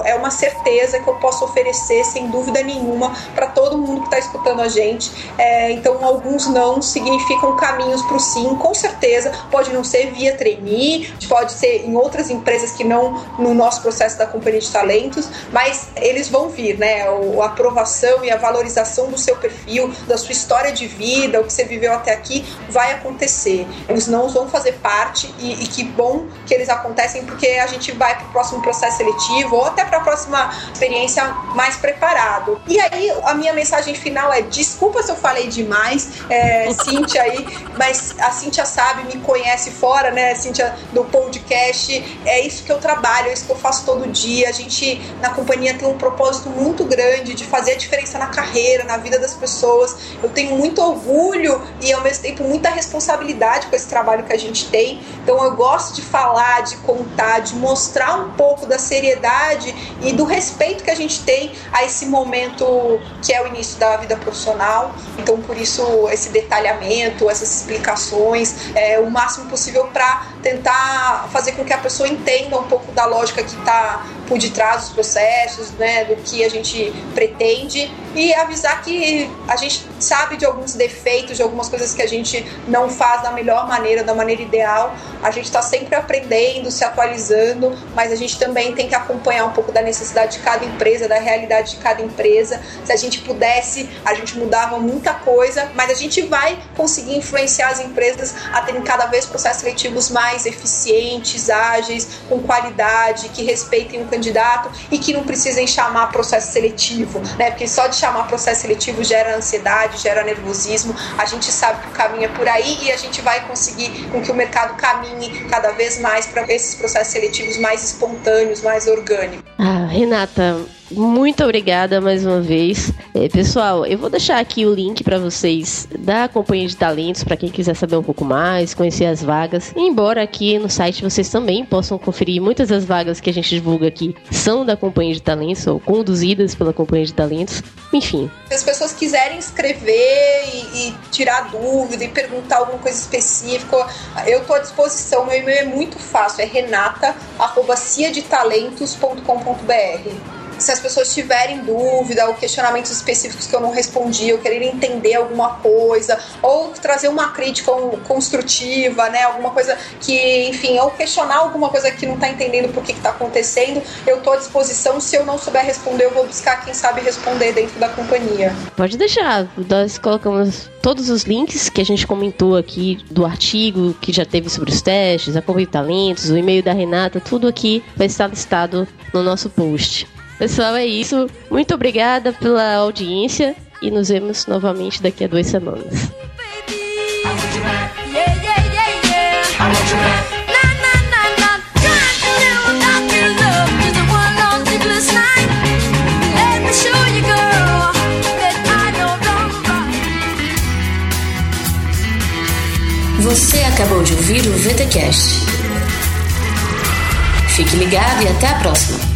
é uma certeza que eu posso oferecer, sem dúvida nenhuma, para todo mundo que está escutando a gente. É, então, alguns não significam caminhos para o sim, com certeza. Pode não ser via trainee, pode ser em outras empresas que não no nosso processo da companhia de talentos, mas eles vão vir, né? A aprovação e a valorização do seu perfil, da sua história de vida, o que você viveu até aqui, vai acontecer. Os não vão fazer parte e, e que bom que eles acontecem porque a gente vai para o próximo processo seletivo ou até para a próxima experiência mais preparado. E aí a minha mensagem final é desculpa se eu falei demais, é, Cíntia aí, mas a Cíntia sabe, me conhece fora, né, Cíntia, do podcast, é isso que eu trabalho trabalho, é isso que eu faço todo dia. A gente, na companhia, tem um propósito muito grande de fazer a diferença na carreira, na vida das pessoas. Eu tenho muito orgulho e, ao mesmo tempo, muita responsabilidade com esse trabalho que a gente tem. Então, eu gosto de falar, de contar, de mostrar um pouco da seriedade e do respeito que a gente tem a esse momento que é o início da vida profissional. Então, por isso, esse detalhamento, essas explicações, é, o máximo possível para tentar fazer com que a pessoa entenda um pouco pouco da lógica que está por detrás dos processos, né, do que a gente pretende e avisar que a gente sabe de alguns defeitos, de algumas coisas que a gente não faz da melhor maneira, da maneira ideal. A gente está sempre aprendendo, se atualizando, mas a gente também tem que acompanhar um pouco da necessidade de cada empresa, da realidade de cada empresa. Se a gente pudesse, a gente mudava muita coisa, mas a gente vai conseguir influenciar as empresas a terem cada vez processos seletivos mais eficientes, ágeis, com qualidade, que respeitem o candidato e que não precisem chamar processo seletivo, né? Porque só de chamar processo seletivo gera ansiedade, gera nervosismo. A gente sabe que o caminho é por aí e a gente vai conseguir com que o mercado caminhe cada vez mais para esses processos seletivos mais espontâneos, mais orgânicos. Ah, Renata, muito obrigada mais uma vez. É, pessoal, eu vou deixar aqui o link para vocês da Companhia de Talentos, para quem quiser saber um pouco mais, conhecer as vagas. Embora aqui no site vocês também possam conferir muitas das vagas que a gente divulga aqui são da Companhia de Talentos ou conduzidas pela Companhia de Talentos. Enfim. Se as pessoas quiserem escrever e, e tirar dúvida e perguntar alguma coisa específica, eu estou à disposição. Meu e-mail é muito fácil, é renata@ciadetalentos.com.br www.cultura.com.br se as pessoas tiverem dúvida ou questionamentos específicos que eu não respondi, ou quererem entender alguma coisa, ou trazer uma crítica construtiva, né, alguma coisa que, enfim, ou questionar alguma coisa que não está entendendo por que está acontecendo, eu estou à disposição. Se eu não souber responder, eu vou buscar quem sabe responder dentro da companhia. Pode deixar, nós colocamos todos os links que a gente comentou aqui do artigo que já teve sobre os testes, a de Talentos, o e-mail da Renata, tudo aqui vai estar listado no nosso post. Pessoal, é isso. Muito obrigada pela audiência e nos vemos novamente daqui a duas semanas. Você acabou de ouvir o VTCast. Fique ligado e até a próxima.